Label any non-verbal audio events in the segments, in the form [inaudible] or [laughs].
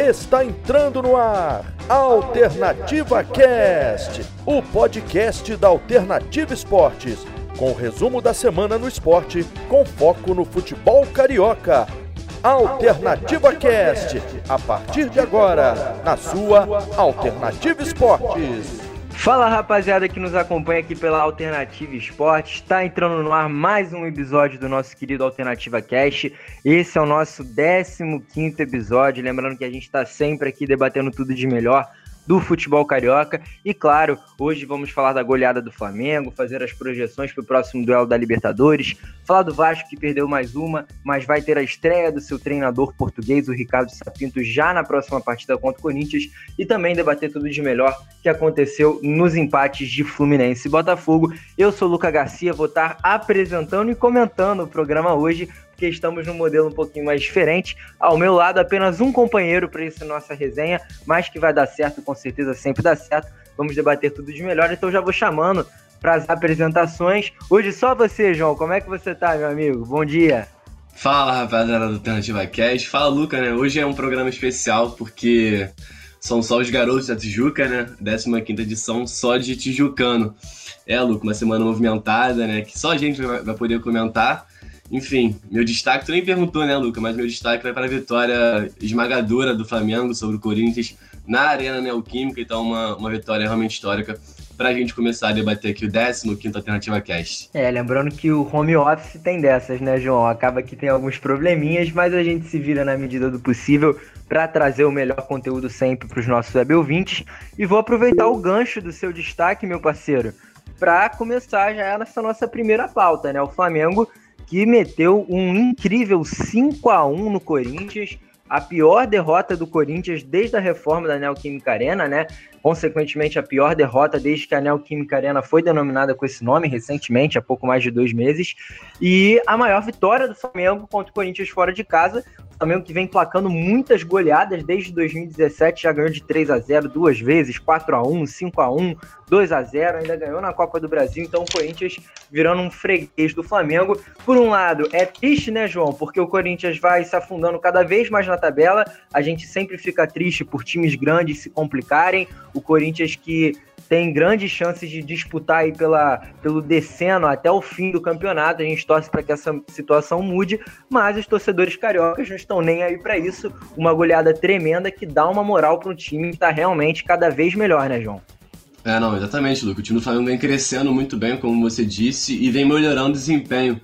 Está entrando no ar Alternativa Cast, o podcast da Alternativa Esportes, com o resumo da semana no esporte, com foco no futebol carioca. Alternativa Cast, a partir de agora, na sua Alternativa Esportes. Fala rapaziada que nos acompanha aqui pela Alternativa Esportes. Está entrando no ar mais um episódio do nosso querido Alternativa Cast. Esse é o nosso 15 episódio. Lembrando que a gente está sempre aqui debatendo tudo de melhor do futebol carioca. E claro, hoje vamos falar da goleada do Flamengo, fazer as projeções para o próximo duelo da Libertadores, falar do Vasco que perdeu mais uma, mas vai ter a estreia do seu treinador português, o Ricardo Sapinto, já na próxima partida contra o Corinthians e também debater tudo de melhor que aconteceu nos empates de Fluminense e Botafogo. Eu sou o Luca Garcia, vou estar apresentando e comentando o programa hoje porque estamos num modelo um pouquinho mais diferente. Ao meu lado, apenas um companheiro para essa nossa resenha, mas que vai dar certo, com certeza sempre dá certo. Vamos debater tudo de melhor, então já vou chamando para as apresentações. Hoje só você, João. Como é que você tá, meu amigo? Bom dia. Fala, rapaziada do Alternativa Cast. Fala, Luca, né? Hoje é um programa especial porque são só os garotos da Tijuca, né? 15 edição só de Tijucano. É, Luca, uma semana movimentada, né? Que só a gente vai poder comentar. Enfim, meu destaque, tu nem perguntou, né, Luca? Mas meu destaque vai para a vitória esmagadora do Flamengo sobre o Corinthians na Arena Neoquímica. Então, uma, uma vitória realmente histórica para a gente começar a debater aqui o 15 Alternativa Cast. É, lembrando que o home office tem dessas, né, João? Acaba que tem alguns probleminhas, mas a gente se vira na medida do possível para trazer o melhor conteúdo sempre para os nossos web ouvintes. E vou aproveitar o gancho do seu destaque, meu parceiro, para começar já nessa nossa primeira pauta, né? O Flamengo que meteu um incrível 5 a 1 no Corinthians, a pior derrota do Corinthians desde a reforma da Neoquímica Arena, né? Consequentemente, a pior derrota desde que a Neoquímica Arena foi denominada com esse nome recentemente, há pouco mais de dois meses. E a maior vitória do Flamengo contra o Corinthians fora de casa. Flamengo que vem placando muitas goleadas desde 2017, já ganhou de 3 a 0 duas vezes, 4 a 1 5 a 1 2 a 0 ainda ganhou na Copa do Brasil, então o Corinthians virando um freguês do Flamengo. Por um lado, é triste, né, João? Porque o Corinthians vai se afundando cada vez mais na tabela. A gente sempre fica triste por times grandes se complicarem. O Corinthians que tem grandes chances de disputar aí pela, pelo descendo até o fim do campeonato. A gente torce para que essa situação mude, mas os torcedores cariocas não estão nem aí para isso. Uma goleada tremenda que dá uma moral para um time que está realmente cada vez melhor, né, João? É, não, exatamente, Luca. O time do Flamengo vem crescendo muito bem, como você disse, e vem melhorando o desempenho.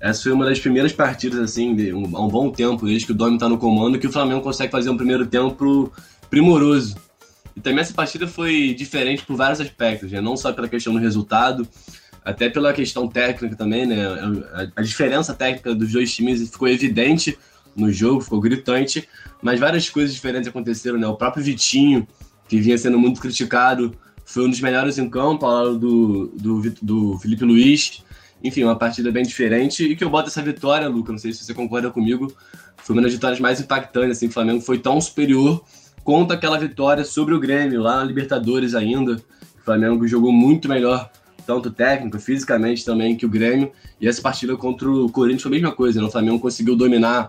Essa foi uma das primeiras partidas, assim, de um, há um bom tempo, desde que o Domi está no comando, que o Flamengo consegue fazer um primeiro tempo primoroso. E também essa partida foi diferente por vários aspectos, né? não só pela questão do resultado, até pela questão técnica também, né? A, diferença técnica dos dois times ficou evidente no jogo, ficou gritante, mas várias coisas diferentes aconteceram, né? O próprio Vitinho, que vinha sendo muito criticado, foi um dos melhores em campo, ao lado do, do, do Felipe Luiz. Enfim, uma partida bem diferente e que eu boto essa vitória, Luca, não sei se você concorda comigo, foi uma das vitórias mais impactantes, assim, o Flamengo foi tão superior conta aquela vitória sobre o Grêmio, lá na Libertadores ainda. O Flamengo jogou muito melhor, tanto técnico, fisicamente também, que o Grêmio. E essa partida contra o Corinthians foi a mesma coisa, né? O Flamengo conseguiu dominar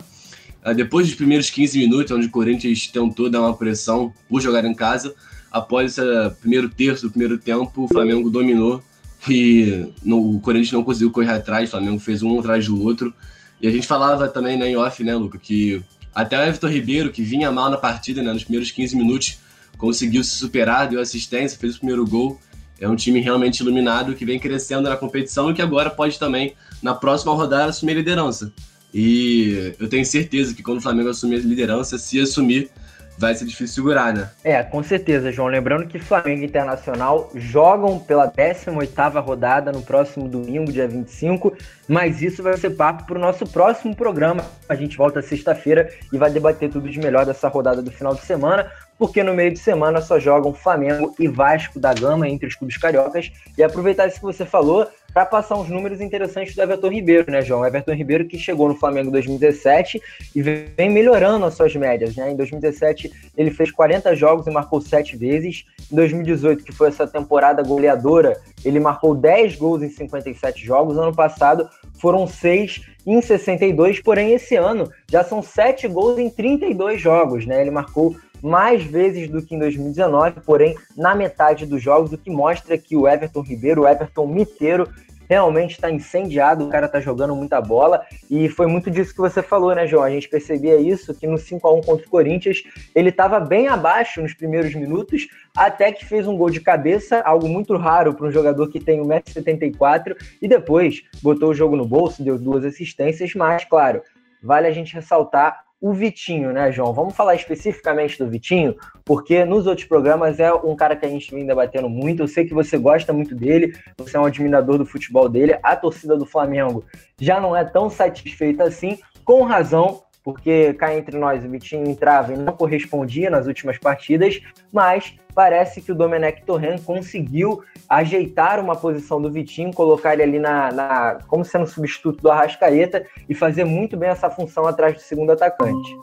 uh, depois dos primeiros 15 minutos, onde o Corinthians tentou dar uma pressão por jogar em casa. Após esse primeiro terço do primeiro tempo, o Flamengo dominou e no, o Corinthians não conseguiu correr atrás, o Flamengo fez um atrás do outro. E a gente falava também né, em off, né, Luca, que até o Everton Ribeiro, que vinha mal na partida, né, nos primeiros 15 minutos, conseguiu se superar, deu assistência, fez o primeiro gol. É um time realmente iluminado que vem crescendo na competição e que agora pode também, na próxima rodada, assumir a liderança. E eu tenho certeza que quando o Flamengo assumir a liderança, se assumir, vai ser difícil segurar, né? É, com certeza, João. Lembrando que Flamengo e Internacional jogam pela 18ª rodada no próximo domingo, dia 25, mas isso vai ser papo para o nosso próximo programa. A gente volta sexta-feira e vai debater tudo de melhor dessa rodada do final de semana porque no meio de semana só jogam Flamengo e Vasco da Gama entre os clubes cariocas. E aproveitar isso que você falou para passar uns números interessantes do Everton Ribeiro, né, João? Everton Ribeiro que chegou no Flamengo em 2017 e vem melhorando as suas médias, né? Em 2017 ele fez 40 jogos e marcou 7 vezes. Em 2018, que foi essa temporada goleadora, ele marcou 10 gols em 57 jogos. Ano passado foram 6 em 62, porém esse ano já são 7 gols em 32 jogos, né? Ele marcou mais vezes do que em 2019, porém na metade dos jogos, o que mostra que o Everton Ribeiro, o Everton Miteiro, realmente está incendiado, o cara está jogando muita bola, e foi muito disso que você falou, né, João? A gente percebia isso, que no 5 a 1 contra o Corinthians, ele estava bem abaixo nos primeiros minutos, até que fez um gol de cabeça, algo muito raro para um jogador que tem 1,74m, e depois botou o jogo no bolso, deu duas assistências, mas, claro, vale a gente ressaltar o Vitinho, né, João? Vamos falar especificamente do Vitinho, porque nos outros programas é um cara que a gente vem debatendo muito. Eu sei que você gosta muito dele, você é um admirador do futebol dele. A torcida do Flamengo já não é tão satisfeita assim, com razão, porque cá entre nós o Vitinho entrava e não correspondia nas últimas partidas, mas parece que o Domenech Torren conseguiu ajeitar uma posição do Vitinho, colocar ele ali na, na como sendo substituto do Arrascaeta e fazer muito bem essa função atrás do segundo atacante.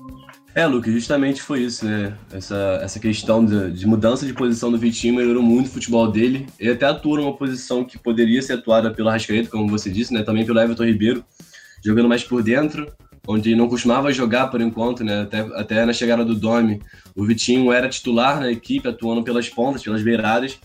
É, Lucas, justamente foi isso, né? Essa, essa questão de, de, mudança de posição do Vitinho melhorou muito o futebol dele. Ele até atua numa posição que poderia ser atuada pelo Arrascaeta, como você disse, né? Também pelo Everton Ribeiro, jogando mais por dentro onde não costumava jogar por enquanto, né? Até, até na chegada do Domi, o Vitinho era titular na equipe, atuando pelas pontas, pelas beiradas.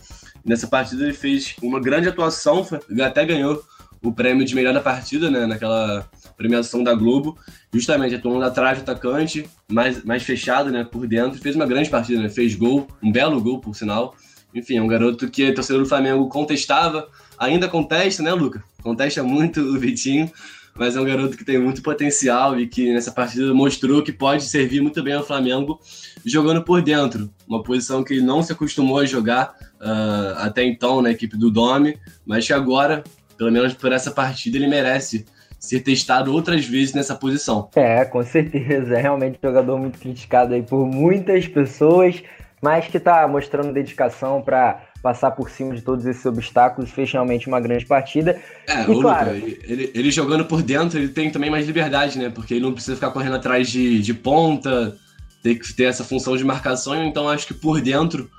Nessa partida ele fez uma grande atuação, até ganhou o prêmio de melhor da partida, né? Naquela premiação da Globo, justamente atuando atrás do atacante, mais, mais fechado, né? Por dentro, fez uma grande partida, né? Fez gol, um belo gol, por sinal. Enfim, é um garoto que torcedor do Flamengo contestava, ainda contesta, né, Luca? Contesta muito o Vitinho, mas é um garoto que tem muito potencial e que nessa partida mostrou que pode servir muito bem ao Flamengo jogando por dentro, uma posição que ele não se acostumou a jogar uh, até então na equipe do Dome, mas que agora, pelo menos por essa partida, ele merece ser testado outras vezes nessa posição. É, com certeza, é realmente um jogador muito criticado aí por muitas pessoas, mas que está mostrando dedicação para passar por cima de todos esses obstáculos, fez realmente uma grande partida. É, e, claro, Luca, ele, ele, jogando por dentro, ele tem também mais liberdade, né? Porque ele não precisa ficar correndo atrás de, de ponta, ter que ter essa função de marcação, então acho que por dentro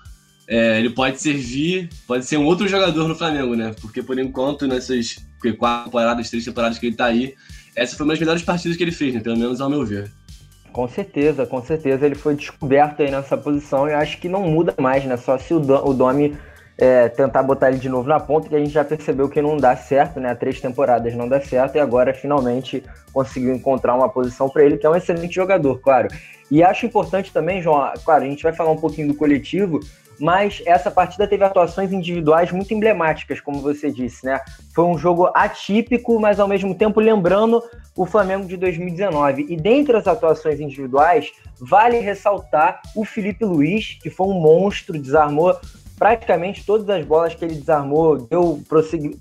é, ele pode servir, pode ser um outro jogador no Flamengo, né? Porque por enquanto, nessas quatro temporadas, três temporadas que ele tá aí, essa foi uma das melhores partidas que ele fez, né? Pelo menos ao meu ver. Com certeza, com certeza ele foi descoberto aí nessa posição e acho que não muda mais, né? Só se o, o Domi é, tentar botar ele de novo na ponta, que a gente já percebeu que não dá certo, né? Três temporadas não dá certo e agora finalmente conseguiu encontrar uma posição para ele, que é um excelente jogador, claro. E acho importante também, João, claro, a gente vai falar um pouquinho do coletivo, mas essa partida teve atuações individuais muito emblemáticas, como você disse, né? Foi um jogo atípico, mas ao mesmo tempo lembrando o Flamengo de 2019. E dentre as atuações individuais, vale ressaltar o Felipe Luiz, que foi um monstro, desarmou praticamente todas as bolas que ele desarmou, deu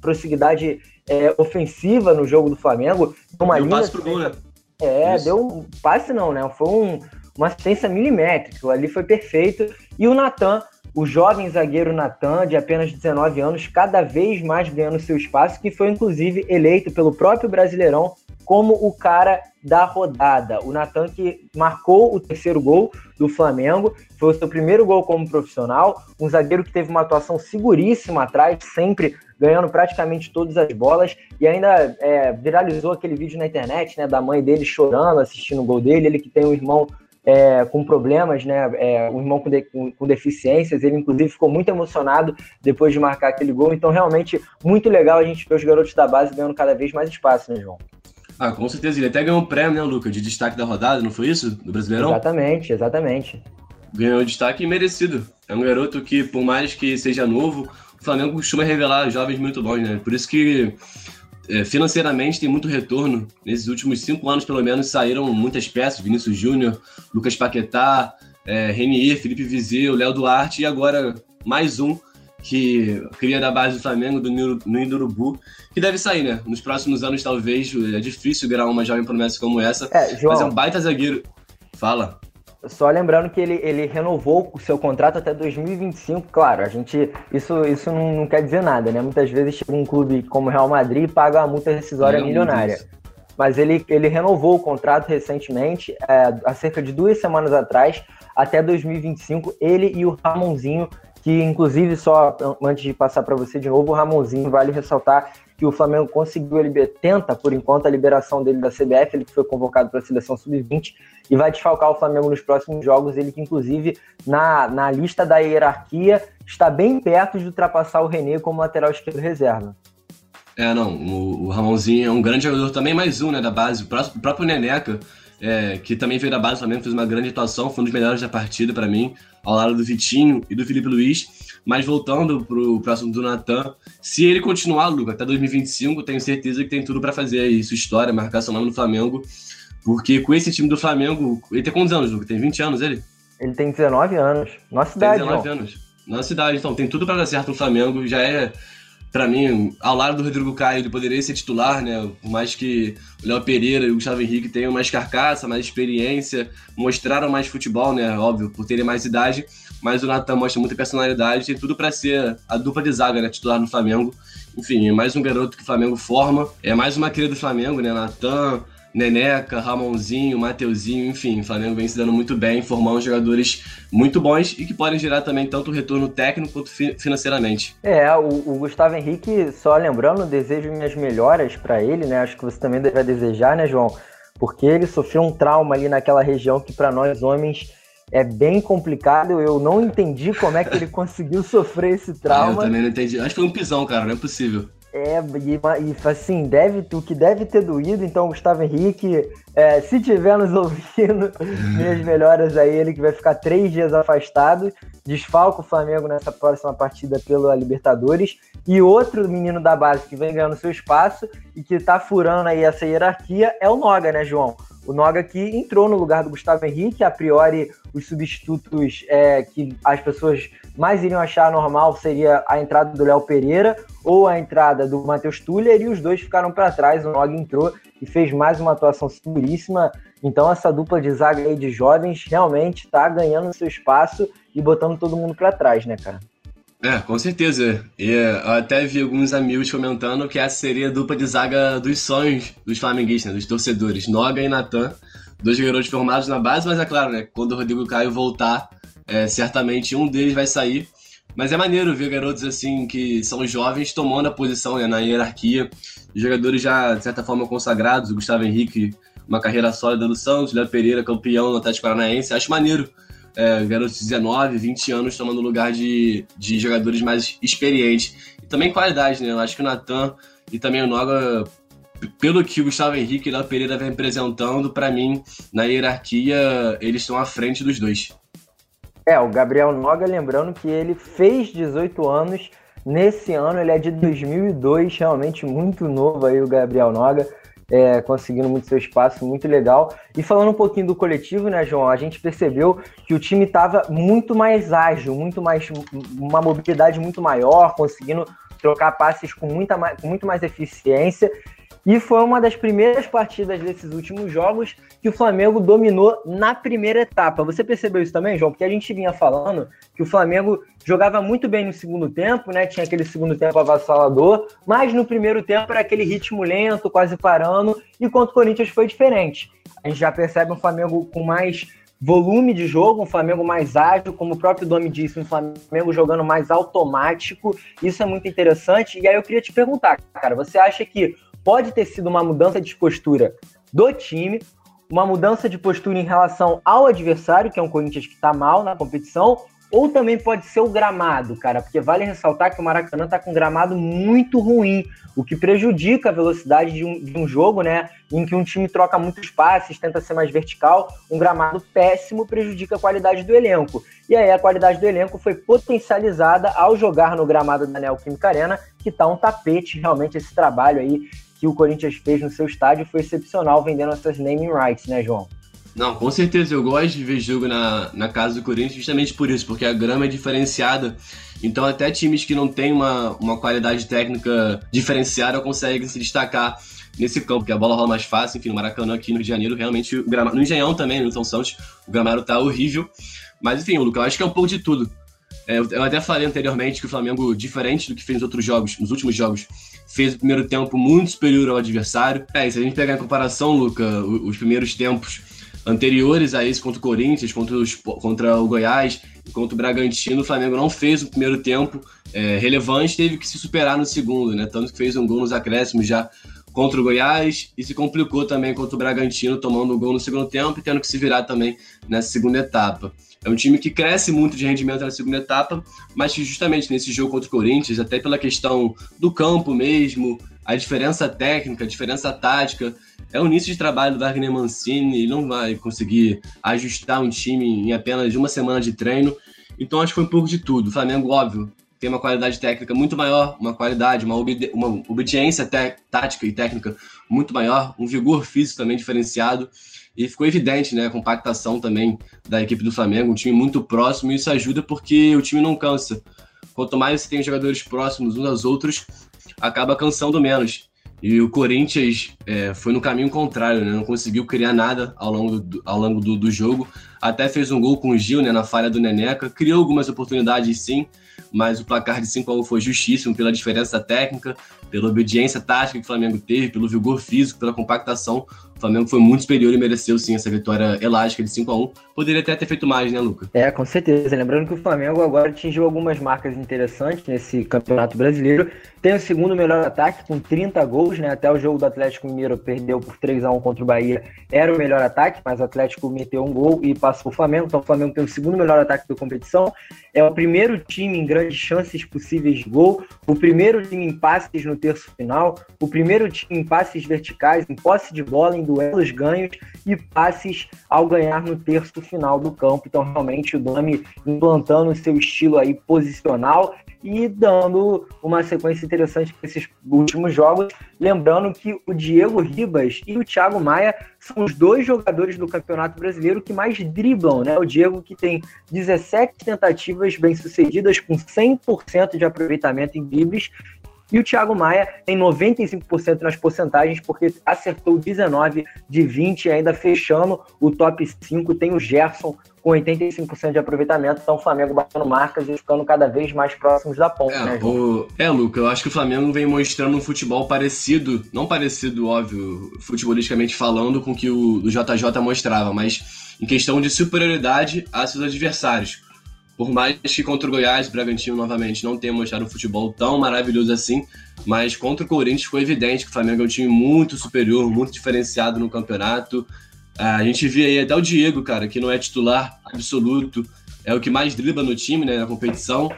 prosseguidade é, ofensiva no jogo do Flamengo. Uma deu linda passe pro gol, né? É, Isso. deu um passe não, né? Foi um, uma assistência milimétrica, ali foi perfeito. E o Natan, o jovem zagueiro Natan, de apenas 19 anos, cada vez mais ganhando seu espaço, que foi inclusive eleito pelo próprio Brasileirão como o cara da rodada. O Natan que marcou o terceiro gol do Flamengo, foi o seu primeiro gol como profissional, um zagueiro que teve uma atuação seguríssima atrás, sempre ganhando praticamente todas as bolas, e ainda é, viralizou aquele vídeo na internet, né, da mãe dele chorando, assistindo o gol dele, ele que tem um irmão é, com problemas, né? É, um irmão com, de, com, com, deficiências. Ele, inclusive, ficou muito emocionado depois de marcar aquele gol. Então, realmente, muito legal a gente ver os garotos da base ganhando cada vez mais espaço, né, João? Ah, com certeza. Ele até ganhou um prêmio, né, Luca, de destaque da rodada, não foi isso? Do Brasileirão? Exatamente, exatamente. Ganhou destaque merecido. É um garoto que, por mais que seja novo, o Flamengo costuma revelar jovens muito bons, né? Por isso que é, financeiramente tem muito retorno. Nesses últimos cinco anos, pelo menos, saíram muitas peças. Vinícius Júnior, Lucas Paquetá, é, Renier, Felipe Vizeu, Léo Duarte e agora mais um que cria da base do Flamengo, do Ninho do Urubu, que deve sair, né? Nos próximos anos, talvez, é difícil virar uma jovem promessa como essa, é, João, mas é um baita zagueiro. Fala. Só lembrando que ele, ele renovou o seu contrato até 2025, claro, a gente. Isso, isso não, não quer dizer nada, né? Muitas vezes chega um clube como o Real Madrid e paga uma multa rescisória milionária. Mas ele, ele renovou o contrato recentemente, é, há cerca de duas semanas atrás, até 2025, ele e o Ramonzinho que inclusive só antes de passar para você de novo, o Ramonzinho vale ressaltar que o Flamengo conseguiu ele tenta por enquanto a liberação dele da CBF, ele que foi convocado para a seleção sub-20 e vai desfalcar o Flamengo nos próximos jogos, ele que inclusive na, na lista da hierarquia está bem perto de ultrapassar o René como lateral esquerdo reserva. É, não, o, o Ramonzinho é um grande jogador também, mais um, né, da base, o próprio Neneca, é, que também veio da base do Flamengo, fez uma grande atuação, foi um dos melhores da partida para mim, ao lado do Vitinho e do Felipe Luiz. Mas voltando pro próximo do Natan, se ele continuar, Luca, até 2025, tenho certeza que tem tudo para fazer aí sua história, marcar seu nome no Flamengo. Porque com esse time do Flamengo, ele tem quantos anos, Luca? Tem 20 anos ele? Ele tem 19 anos. Nossa cidade, Tem 19 anos. Nossa cidade, então tem tudo para dar certo no Flamengo. Já é para mim, ao lado do Rodrigo Caio, ele poderia ser titular, né? Por mais que o Léo Pereira e o Gustavo Henrique tenham mais carcaça, mais experiência, mostraram mais futebol, né? Óbvio, por terem mais idade. Mas o Natan mostra muita personalidade, tem tudo para ser a dupla de zaga, né? Titular no Flamengo. Enfim, é mais um garoto que o Flamengo forma. É mais uma cria do Flamengo, né? Natan, Neneca, Ramonzinho, Mateuzinho, enfim, o Flamengo vem se dando muito bem, formando jogadores muito bons e que podem gerar também tanto retorno técnico quanto financeiramente. É, o, o, Gustavo Henrique, só lembrando, desejo minhas melhoras para ele, né? Acho que você também deve desejar, né, João? Porque ele sofreu um trauma ali naquela região que para nós homens é bem complicado. Eu não entendi como é que ele [laughs] conseguiu sofrer esse trauma. Ah, eu também não entendi. Acho que foi um pisão, cara, não é possível. É, e, e, assim, deve, o que deve ter doído, então, Gustavo Henrique, é, se tiver nos ouvindo, [laughs] minhas melhoras aí, ele que vai ficar três dias afastado, desfalca o Flamengo nessa próxima partida pela Libertadores, e outro menino da base que vem ganhando seu espaço e que tá furando aí essa hierarquia é o Noga, né, João? O Noga que entrou no lugar do Gustavo Henrique, a priori os substitutos é, que as pessoas mais iriam achar normal seria a entrada do Léo Pereira ou a entrada do Matheus Tuller, e os dois ficaram para trás. O Noga entrou e fez mais uma atuação seguríssima. Então, essa dupla de zaga aí de jovens realmente está ganhando seu espaço e botando todo mundo para trás, né, cara? É, com certeza. E eu até vi alguns amigos comentando que essa seria a dupla de zaga dos sonhos dos flamenguistas, dos torcedores. Noga e Natan, dois garotos formados na base, mas é claro, né? Quando o Rodrigo Caio voltar, é, certamente um deles vai sair. Mas é maneiro ver garotos assim que são jovens tomando a posição né, na hierarquia. Jogadores já, de certa forma, consagrados. O Gustavo Henrique, uma carreira sólida no Santos. Léo Pereira, campeão no Atlético Paranaense. Acho maneiro é, garotos de 19, 20 anos tomando lugar de, de jogadores mais experientes. E também qualidade, né? Eu acho que o Natan e também o Noga, pelo que o Gustavo Henrique e o Pereira vem apresentando, para mim, na hierarquia, eles estão à frente dos dois. É, o Gabriel Noga, lembrando que ele fez 18 anos nesse ano, ele é de 2002, realmente muito novo aí o Gabriel Noga é, conseguindo muito seu espaço, muito legal. E falando um pouquinho do coletivo, né, João? A gente percebeu que o time estava muito mais ágil, muito mais uma mobilidade muito maior, conseguindo trocar passes com, muita, com muito mais eficiência. E foi uma das primeiras partidas desses últimos jogos que o Flamengo dominou na primeira etapa. Você percebeu isso também, João? Porque a gente vinha falando que o Flamengo jogava muito bem no segundo tempo, né? Tinha aquele segundo tempo avassalador, mas no primeiro tempo era aquele ritmo lento, quase parando, e contra o Corinthians foi diferente. A gente já percebe um Flamengo com mais volume de jogo, um Flamengo mais ágil, como o próprio Domi disse, um Flamengo jogando mais automático. Isso é muito interessante. E aí eu queria te perguntar, cara, você acha que pode ter sido uma mudança de postura do time, uma mudança de postura em relação ao adversário, que é um Corinthians que está mal na competição, ou também pode ser o gramado, cara, porque vale ressaltar que o Maracanã está com um gramado muito ruim, o que prejudica a velocidade de um, de um, jogo, né? Em que um time troca muitos passes, tenta ser mais vertical. Um gramado péssimo prejudica a qualidade do elenco. E aí a qualidade do elenco foi potencializada ao jogar no gramado da Neoquímica Arena, que tá um tapete realmente esse trabalho aí que o Corinthians fez no seu estádio foi excepcional vendendo essas naming rights, né, João? Não, com certeza. Eu gosto de ver jogo na, na casa do Corinthians justamente por isso, porque a grama é diferenciada. Então, até times que não têm uma, uma qualidade técnica diferenciada conseguem se destacar nesse campo, porque a bola rola mais fácil. Enfim, no Maracanã aqui no Rio de Janeiro, realmente, o gramado, no Engenhão também, no São Santos, o gramado tá horrível. Mas, enfim, Lucas, eu acho que é um pouco de tudo. É, eu até falei anteriormente que o Flamengo, diferente do que fez nos outros jogos, nos últimos jogos, fez o primeiro tempo muito superior ao adversário. É, e se a gente pegar em comparação, Luca, os primeiros tempos anteriores a esse, contra o Corinthians, contra, os, contra o Goiás, contra o Bragantino, o Flamengo não fez o primeiro tempo é, relevante, teve que se superar no segundo, né? Tanto que fez um gol nos acréscimos já contra o Goiás e se complicou também contra o Bragantino, tomando um gol no segundo tempo e tendo que se virar também nessa segunda etapa. É um time que cresce muito de rendimento na segunda etapa, mas que justamente nesse jogo contra o Corinthians, até pela questão do campo mesmo, a diferença técnica, a diferença tática, é o início de trabalho do Wagner Mancini, ele não vai conseguir ajustar um time em apenas uma semana de treino. Então acho que foi um pouco de tudo. O Flamengo, óbvio, tem uma qualidade técnica muito maior, uma qualidade, uma, obedi uma obediência tática e técnica muito maior, um vigor físico também diferenciado. E ficou evidente, né, a compactação também da equipe do Flamengo, um time muito próximo, e isso ajuda porque o time não cansa. Quanto mais você tem jogadores próximos uns aos outros, acaba cansando menos. E o Corinthians é, foi no caminho contrário, né? não conseguiu criar nada ao longo, do, ao longo do, do, jogo. Até fez um gol com o Gil né, na falha do Neneca. Criou algumas oportunidades sim, mas o placar de 5 a 1 foi justíssimo pela diferença técnica, pela obediência tática que o Flamengo teve, pelo vigor físico, pela compactação. Flamengo foi muito superior e mereceu sim essa vitória elástica de 5 a 1 Poderia até ter feito mais, né, Luca? É, com certeza. Lembrando que o Flamengo agora atingiu algumas marcas interessantes nesse Campeonato Brasileiro. Tem o segundo melhor ataque, com 30 gols, né? Até o jogo do Atlético Mineiro perdeu por 3 a 1 contra o Bahia. Era o melhor ataque, mas o Atlético meteu um gol e passou o Flamengo. Então o Flamengo tem o segundo melhor ataque da competição. É o primeiro time em grandes chances possíveis de gol, o primeiro time em passes no terço final, o primeiro time em passes verticais, em posse de bola, em duelos ganhos e passes ao ganhar no terço final do campo. Então, realmente, o Dami implantando o seu estilo aí posicional e dando uma sequência interessante para esses últimos jogos. Lembrando que o Diego Ribas e o Thiago Maia são os dois jogadores do Campeonato Brasileiro que mais driblam, né? O Diego que tem 17 tentativas bem-sucedidas com 100% de aproveitamento em dribles e o Thiago Maia tem 95% nas porcentagens, porque acertou 19 de 20, ainda fechando o top 5. Tem o Gerson com 85% de aproveitamento, então o Flamengo batendo marcas e ficando cada vez mais próximos da ponta, é, né, o... é, Luca, eu acho que o Flamengo vem mostrando um futebol parecido, não parecido, óbvio, futebolisticamente falando, com o que o, o JJ mostrava, mas em questão de superioridade a seus adversários. Por mais que contra o Goiás, Bragantino novamente não tenha mostrado um futebol tão maravilhoso assim, mas contra o Corinthians foi evidente que o Flamengo é um time muito superior, muito diferenciado no campeonato. A gente vê aí até o Diego, cara, que não é titular absoluto, é o que mais dribla no time, né, na competição.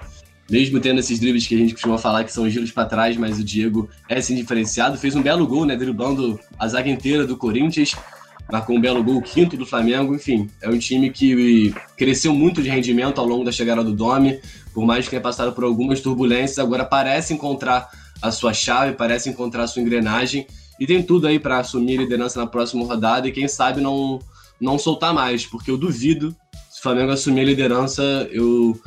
Mesmo tendo esses dribles que a gente costuma falar que são giros para trás, mas o Diego é sim diferenciado. Fez um belo gol, né, driblando a zaga inteira do Corinthians marcou um belo gol, quinto do Flamengo, enfim, é um time que cresceu muito de rendimento ao longo da chegada do Domi, por mais que tenha passado por algumas turbulências, agora parece encontrar a sua chave, parece encontrar a sua engrenagem e tem tudo aí para assumir liderança na próxima rodada e quem sabe não, não soltar mais, porque eu duvido se o Flamengo assumir a liderança, eu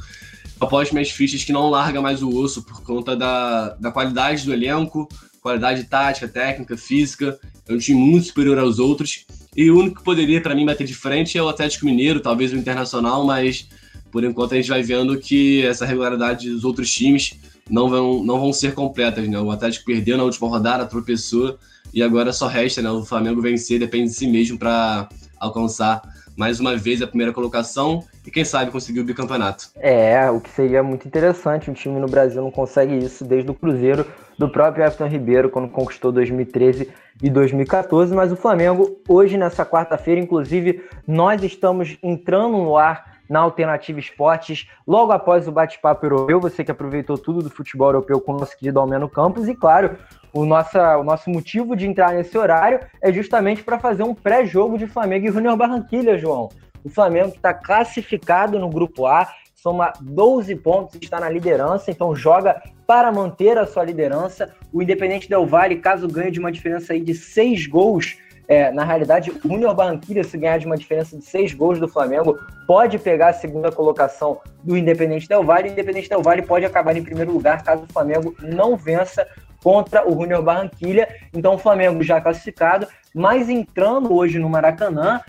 aposto minhas fichas que não larga mais o osso por conta da, da qualidade do elenco, qualidade tática, técnica, física. É um time muito superior aos outros. E o único que poderia, para mim, bater de frente é o Atlético Mineiro, talvez o Internacional, mas por enquanto a gente vai vendo que essa regularidade dos outros times não vão, não vão ser completas. Né? O Atlético perdeu na última rodada, tropeçou, e agora só resta né, o Flamengo vencer, depende de si mesmo para alcançar mais uma vez a primeira colocação e quem sabe conseguir o bicampeonato. É, o que seria muito interessante, um time no Brasil não consegue isso desde o Cruzeiro do próprio Everton Ribeiro quando conquistou 2013 e 2014, mas o Flamengo hoje nessa quarta-feira, inclusive, nós estamos entrando no ar na Alternativa Esportes, logo após o bate-papo europeu, você que aproveitou tudo do futebol europeu com o nosso querido Almeno Campos, e claro, o, nossa, o nosso motivo de entrar nesse horário é justamente para fazer um pré-jogo de Flamengo e Junior Barranquilha, João. O Flamengo está classificado no grupo A, soma 12 pontos, está na liderança, então joga para manter a sua liderança. O Independente Del Valle, caso ganhe de uma diferença aí de 6 gols, é, na realidade, o Junior Barranquilla, se ganhar de uma diferença de 6 gols do Flamengo, pode pegar a segunda colocação do Independente Del Valle. O Independente Del Valle pode acabar em primeiro lugar caso o Flamengo não vença contra o Junior Barranquilla. Então, o Flamengo já classificado, mas entrando hoje no Maracanã,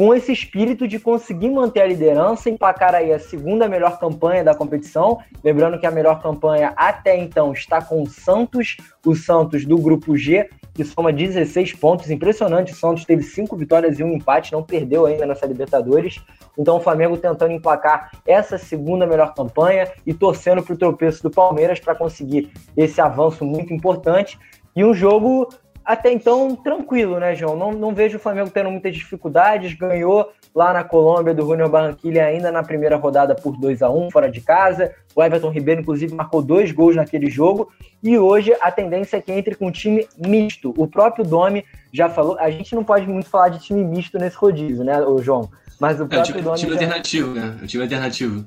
com esse espírito de conseguir manter a liderança, empacar aí a segunda melhor campanha da competição. Lembrando que a melhor campanha até então está com o Santos, o Santos do grupo G, que soma 16 pontos. Impressionante, o Santos teve cinco vitórias e um empate, não perdeu ainda nessa Libertadores. Então o Flamengo tentando emplacar essa segunda melhor campanha e torcendo para o tropeço do Palmeiras para conseguir esse avanço muito importante. E um jogo até então tranquilo, né, João? Não, não vejo o Flamengo tendo muitas dificuldades. Ganhou lá na Colômbia do Junior Barranquilla ainda na primeira rodada por 2 a 1 fora de casa. O Everton Ribeiro, inclusive, marcou dois gols naquele jogo. E hoje a tendência é que entre com um time misto. O próprio Domi já falou. A gente não pode muito falar de time misto nesse rodízio, né, João? Mas o próprio é, o time, Domi. time já... alternativo, né? O time alternativo.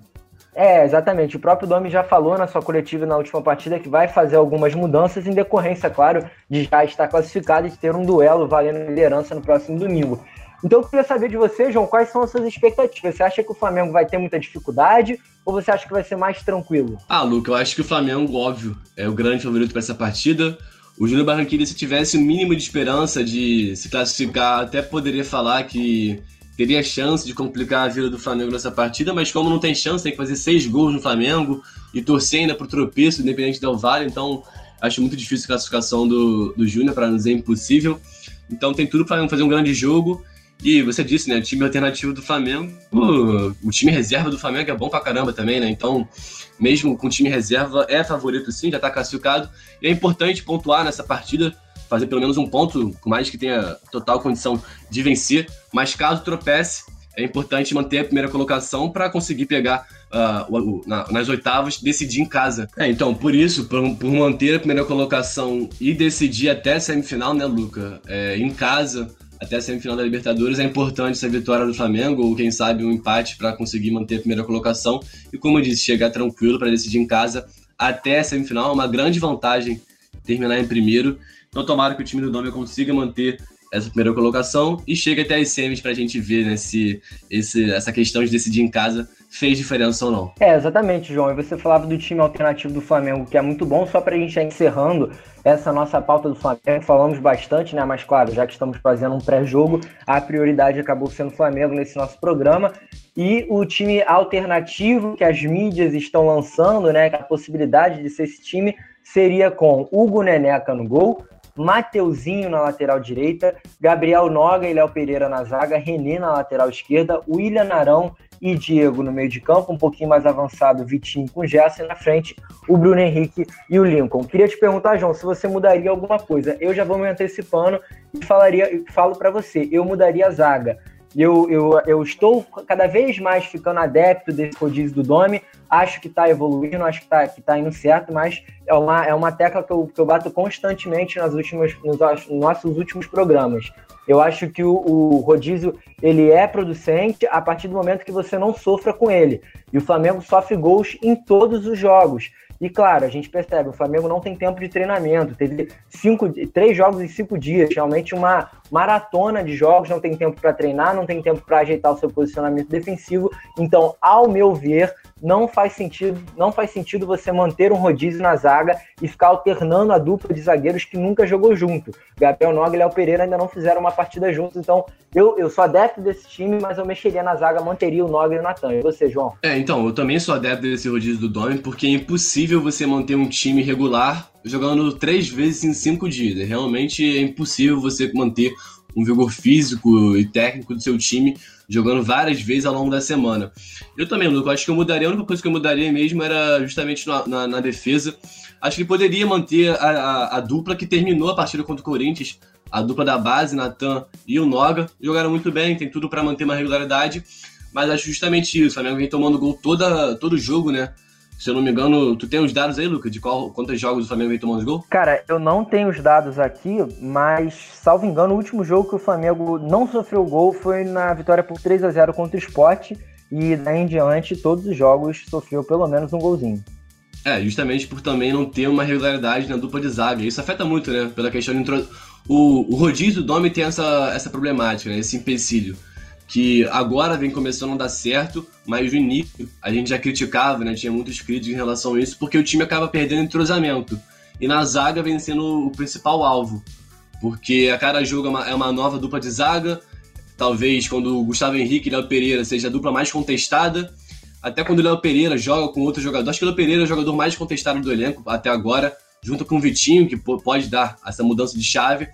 É, exatamente. O próprio Domi já falou na sua coletiva na última partida que vai fazer algumas mudanças em decorrência, claro, de já estar classificado e de ter um duelo valendo liderança no próximo domingo. Então eu queria saber de você, João, quais são as suas expectativas? Você acha que o Flamengo vai ter muita dificuldade ou você acha que vai ser mais tranquilo? Ah, Luca, eu acho que o Flamengo, óbvio, é o grande favorito para essa partida. O Júnior Barranquilla, se tivesse o mínimo de esperança de se classificar, até poderia falar que teria chance de complicar a vida do Flamengo nessa partida, mas como não tem chance, tem que fazer seis gols no Flamengo e torcer ainda pro tropeço, independente do Vale, então acho muito difícil a classificação do, do Júnior, para não dizer impossível. Então tem tudo para fazer um grande jogo. E você disse, né? O time alternativo do Flamengo, o, o time reserva do Flamengo é bom pra caramba também, né? Então, mesmo com o time reserva, é favorito sim, já tá classificado. E é importante pontuar nessa partida fazer pelo menos um ponto, por mais que tenha total condição de vencer. Mas caso tropece, é importante manter a primeira colocação para conseguir pegar uh, o, o, na, nas oitavas, decidir em casa. É, então, por isso, por, por, manter a primeira colocação e decidir até a semifinal, né, Luca? É, em casa, até a semifinal da Libertadores, é importante essa vitória do Flamengo, ou quem sabe um empate para conseguir manter a primeira colocação. E como eu disse, chegar tranquilo para decidir em casa até a semifinal é uma grande vantagem terminar em primeiro. Então, tomara que o time do Dome consiga manter essa primeira colocação e chegue até as semis para a gente ver né, se esse, essa questão de decidir em casa fez diferença ou não. É, exatamente, João. E você falava do time alternativo do Flamengo, que é muito bom, só para a gente encerrando essa nossa pauta do Flamengo, falamos bastante, né? Mas claro, já que estamos fazendo um pré-jogo, a prioridade acabou sendo o Flamengo nesse nosso programa. E o time alternativo que as mídias estão lançando, né? A possibilidade de ser esse time seria com Hugo Neneca no gol, Mateuzinho na lateral direita, Gabriel Noga e Léo Pereira na zaga, René na lateral esquerda, William Narão e Diego no meio de campo, um pouquinho mais avançado, Vitinho com Gerson na frente, o Bruno Henrique e o Lincoln. Queria te perguntar, João, se você mudaria alguma coisa. Eu já vou me antecipando e falaria, falo para você, eu mudaria a zaga. Eu, eu, eu estou cada vez mais ficando adepto desse rodízio do Dome. Acho que está evoluindo, acho que está que tá indo certo, mas é uma, é uma tecla que eu, que eu bato constantemente nas últimas, nos, nos nossos últimos programas. Eu acho que o, o, rodízio ele é producente a partir do momento que você não sofra com ele. E o Flamengo sofre gols em todos os jogos. E claro, a gente percebe, o Flamengo não tem tempo de treinamento, teve cinco, três jogos em cinco dias, realmente uma maratona de jogos, não tem tempo para treinar, não tem tempo para ajeitar o seu posicionamento defensivo. Então, ao meu ver, não faz sentido, não faz sentido você manter um rodízio na zaga e ficar alternando a dupla de zagueiros que nunca jogou junto. Gabriel Noga e Léo Pereira ainda não fizeram uma partida juntos, então eu, eu sou adepto desse time, mas eu mexeria na zaga, manteria o Noga e o Natan. E você, João? É, então, eu também sou adepto desse rodízio do Domi, porque é impossível você manter um time regular jogando três vezes em cinco dias. Realmente é impossível você manter um vigor físico e técnico do seu time jogando várias vezes ao longo da semana. Eu também, Luco, acho que eu mudaria, a única coisa que eu mudaria mesmo era justamente na, na, na defesa. Acho que poderia manter a, a, a, dupla que terminou a partida contra o Corinthians, a dupla da base, Natan e o Noga. Jogaram muito bem, tem tudo para manter uma regularidade, mas acho justamente isso. O Flamengo vem tomando gol toda, todo jogo, né? Se eu não me engano, tu tem os dados aí, Luca, de qual, quantos jogos o Flamengo vem tomando gol? Cara, eu não tenho os dados aqui, mas, salvo engano, o último jogo que o Flamengo não sofreu gol foi na vitória por 3 a 0 contra o Sport. E daí em diante, todos os jogos sofreu pelo menos um golzinho. É, justamente por também não ter uma regularidade na dupla de zaga. Isso afeta muito, né? Pela questão de intro... o, o rodízio do Domi tem essa, essa problemática, né? Esse empecilho que agora vem começando a dar certo, mas no início a gente já criticava, né? Tinha muitos críticos em relação a isso, porque o time acaba perdendo entrosamento. E na zaga vem sendo o principal alvo. Porque a cada jogo é uma, é uma nova dupla de zaga. Talvez quando o Gustavo Henrique e Léo Pereira seja a dupla mais contestada. Até quando o Léo Pereira joga com outro jogador. Acho que o Léo Pereira é o jogador mais contestado do elenco até agora. Junto com o Vitinho, que pode dar essa mudança de chave.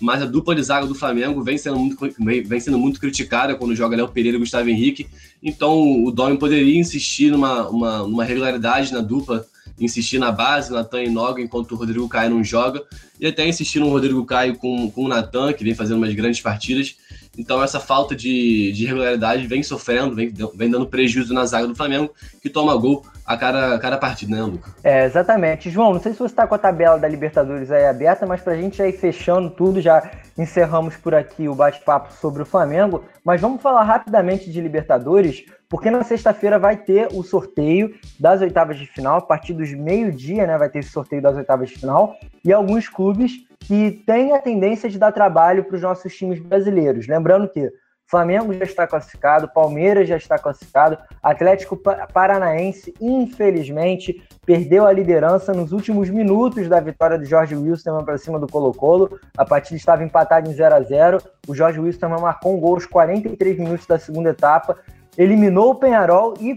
Mas a dupla de zaga do Flamengo vem sendo muito, vem sendo muito criticada quando joga Léo Pereira e Gustavo Henrique. Então o Domi poderia insistir numa uma, uma regularidade na dupla, insistir na base, Natan e Noga, enquanto o Rodrigo Caio não joga, e até insistir no Rodrigo Caio com, com o Natan, que vem fazendo umas grandes partidas. Então essa falta de, de regularidade vem sofrendo, vem, vem dando prejuízo na zaga do Flamengo, que toma gol a cada, a cada partida, né, Luca? É, exatamente. João, não sei se você está com a tabela da Libertadores aí aberta, mas para a gente já ir fechando tudo, já encerramos por aqui o bate-papo sobre o Flamengo, mas vamos falar rapidamente de Libertadores, porque na sexta-feira vai ter o sorteio das oitavas de final, a partir dos meio-dia, né, vai ter esse sorteio das oitavas de final, e alguns clubes que têm a tendência de dar trabalho para os nossos times brasileiros. Lembrando que Flamengo já está classificado, Palmeiras já está classificado, Atlético Paranaense, infelizmente, perdeu a liderança nos últimos minutos da vitória do Jorge Wilson para cima do Colo-Colo. A partida estava empatada em 0 a 0 O Jorge Wilson marcou um gol aos 43 minutos da segunda etapa, eliminou o Penharol e,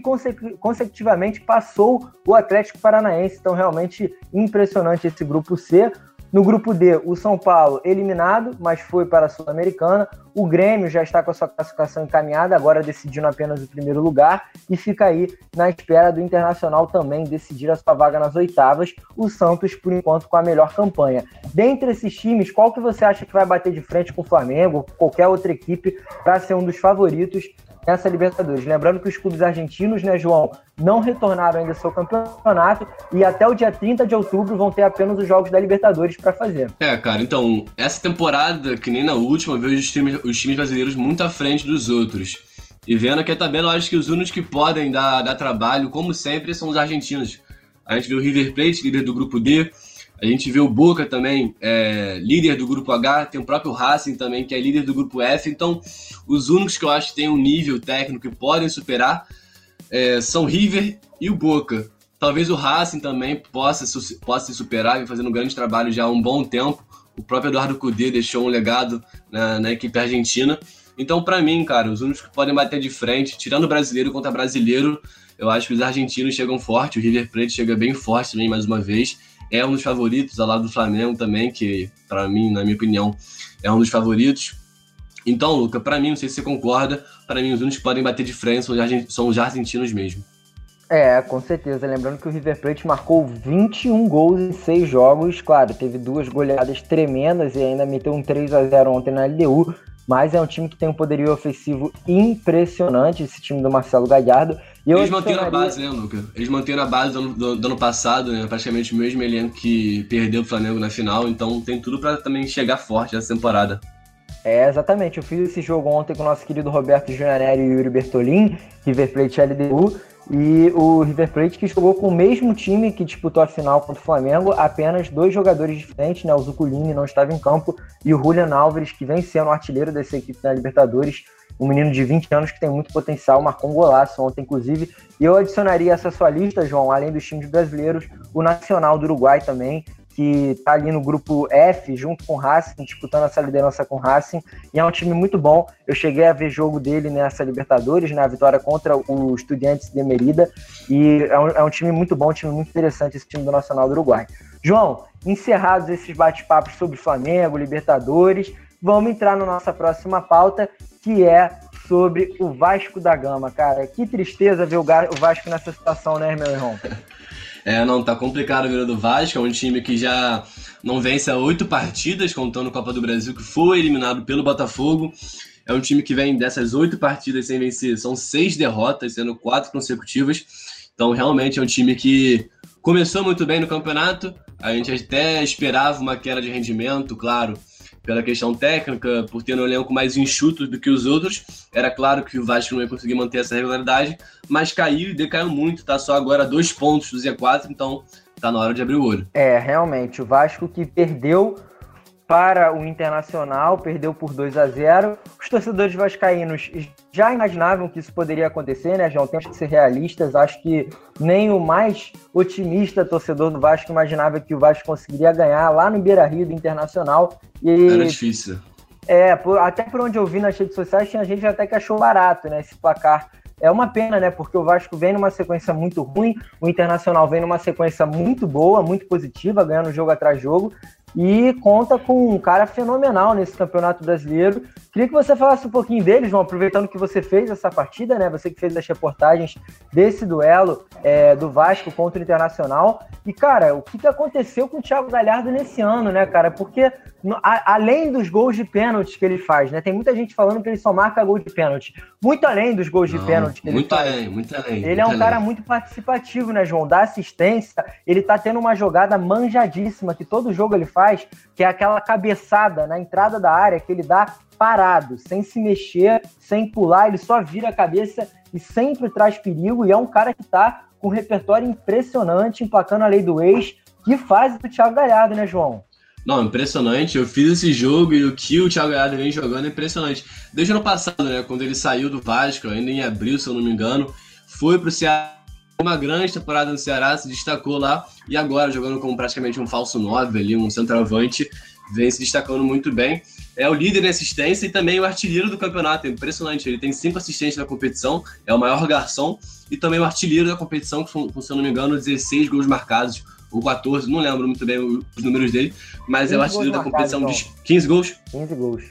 consecutivamente, passou o Atlético Paranaense. Então, realmente impressionante esse grupo C. No grupo D, o São Paulo eliminado, mas foi para a Sul-Americana. O Grêmio já está com a sua classificação encaminhada, agora decidindo apenas o primeiro lugar e fica aí na espera do Internacional também decidir a sua vaga nas oitavas. O Santos, por enquanto, com a melhor campanha. Dentre esses times, qual que você acha que vai bater de frente com o Flamengo, qualquer outra equipe, para ser um dos favoritos nessa Libertadores. Lembrando que os clubes argentinos, né, João, não retornaram ainda ao seu campeonato e até o dia 30 de outubro vão ter apenas os jogos da Libertadores para fazer. É, cara, então, essa temporada, que nem na última, veio os times, os times brasileiros muito à frente dos outros. E vendo aqui a tabela, eu acho que os únicos que podem dar, dar trabalho, como sempre, são os argentinos. A gente vê o River Plate, líder do grupo D, a gente vê o Boca também, é, líder do grupo H, tem o próprio Racing também, que é líder do grupo F. Então, os únicos que eu acho que tem um nível técnico e podem superar é, são River e o Boca. Talvez o Racing também possa, possa se superar, vem fazendo um grande trabalho já há um bom tempo. O próprio Eduardo Cudê deixou um legado na, na equipe argentina. Então, para mim, cara, os únicos que podem bater de frente, tirando brasileiro contra brasileiro, eu acho que os argentinos chegam forte, o River Plate chega bem forte também, mais uma vez é um dos favoritos, ao lado do Flamengo também, que para mim, na minha opinião, é um dos favoritos. Então, Luca, para mim, não sei se você concorda, para mim os únicos que podem bater de frente são os, são os argentinos mesmo. É, com certeza. Lembrando que o River Plate marcou 21 gols em 6 jogos. Claro, teve duas goleadas tremendas e ainda meteu um 3 a 0 ontem na LDU mas é um time que tem um poderio ofensivo impressionante, esse time do Marcelo Gallardo. E Eles manteram a base, né, Luca? Eles manteram a base do, do, do, ano passado, né? Praticamente o mesmo elenco que perdeu o Flamengo na final, então tem tudo para também chegar forte essa temporada. É, exatamente. Eu fiz esse jogo ontem com o nosso querido Roberto Gianelli e Yuri Bertolin, River Plate LDU. E o River Plate que jogou com o mesmo time que disputou a final contra o Flamengo, apenas dois jogadores diferentes, né? O Zuculini não estava em campo e o Julian Álvares, que vem sendo o artilheiro dessa equipe na Libertadores, um menino de 20 anos que tem muito potencial, marcou um golaço ontem, inclusive. E eu adicionaria essa sua lista, João, além dos times brasileiros, o Nacional do Uruguai também, que está ali no grupo F, junto com o Racing, disputando essa liderança com o Racing, e é um time muito bom. Eu cheguei a ver jogo dele nessa Libertadores, na né, vitória contra o Estudiantes de Merida, e é um, é um, time muito bom, um time muito interessante, esse time do Nacional do Uruguai. João, encerrados esses bate-papos sobre Flamengo, Libertadores, vamos entrar na nossa próxima pauta, que é sobre o Vasco da Gama, cara. Que tristeza ver o Vasco nessa situação, né, meu irmão? [laughs] É, não, tá complicado a vida do Vasco, é um time que já não vence há oito partidas, contando Copa do Brasil, que foi eliminado pelo Botafogo. É um time que vem dessas oito partidas sem vencer, são seis derrotas, sendo quatro consecutivas. Então, realmente é um time que começou muito bem no campeonato. A gente até esperava uma queda de rendimento, claro, pela questão técnica, por ter um elenco mais enxuto do que os outros. Era claro que o Vasco não ia conseguir manter essa regularidade, mas caiu e decaiu muito, tá só agora dois pontos do Z4, então tá na hora de abrir o olho. É, realmente, o Vasco que perdeu para o Internacional, perdeu por 2 a 0. Os torcedores vascaínos já imaginavam que isso poderia acontecer, né, João? Temos que ser realistas. Acho que nem o mais otimista torcedor do Vasco imaginava que o Vasco conseguiria ganhar lá no Beira-Rio do Internacional. E... Era difícil. É, por, até por onde eu vi nas redes sociais, tinha gente até que achou barato, né, esse placar é uma pena, né? Porque o Vasco vem numa sequência muito ruim, o Internacional vem numa sequência muito boa, muito positiva, ganhando jogo atrás jogo, e conta com um cara fenomenal nesse Campeonato Brasileiro. Queria que você falasse um pouquinho dele, João, aproveitando que você fez essa partida, né? Você que fez as reportagens desse duelo é, do Vasco contra o Internacional. E, cara, o que, que aconteceu com o Thiago Galhardo nesse ano, né, cara? Porque, a, além dos gols de pênalti que ele faz, né? Tem muita gente falando que ele só marca gol de pênalti. Muito além dos gols Não, de pênalti que ele muito faz. Além, muito além. Ele muito é um além. cara muito participativo, né, João? Dá assistência. Ele tá tendo uma jogada manjadíssima que todo jogo ele faz, que é aquela cabeçada na entrada da área que ele dá parado, sem se mexer, sem pular, ele só vira a cabeça e sempre traz perigo. E é um cara que tá com um repertório impressionante, emplacando a lei do ex, que faz do Thiago Galhardo, né, João? Não, impressionante. Eu fiz esse jogo e o que o Thiago Galhardo vem jogando é impressionante. Desde o ano passado, né, quando ele saiu do Vasco, ainda em abril, se eu não me engano, foi pro Ceará uma grande temporada no Ceará, se destacou lá e agora jogando como praticamente um falso 9 ali, um centroavante, vem se destacando muito bem. É o líder em assistência e também o artilheiro do campeonato, é impressionante. Ele tem cinco assistências na competição, é o maior garçom e também o artilheiro da competição, com, se eu não me engano, 16 gols marcados, ou 14, não lembro muito bem os números dele, mas é o artilheiro da competição de 15 gols. 15 gols.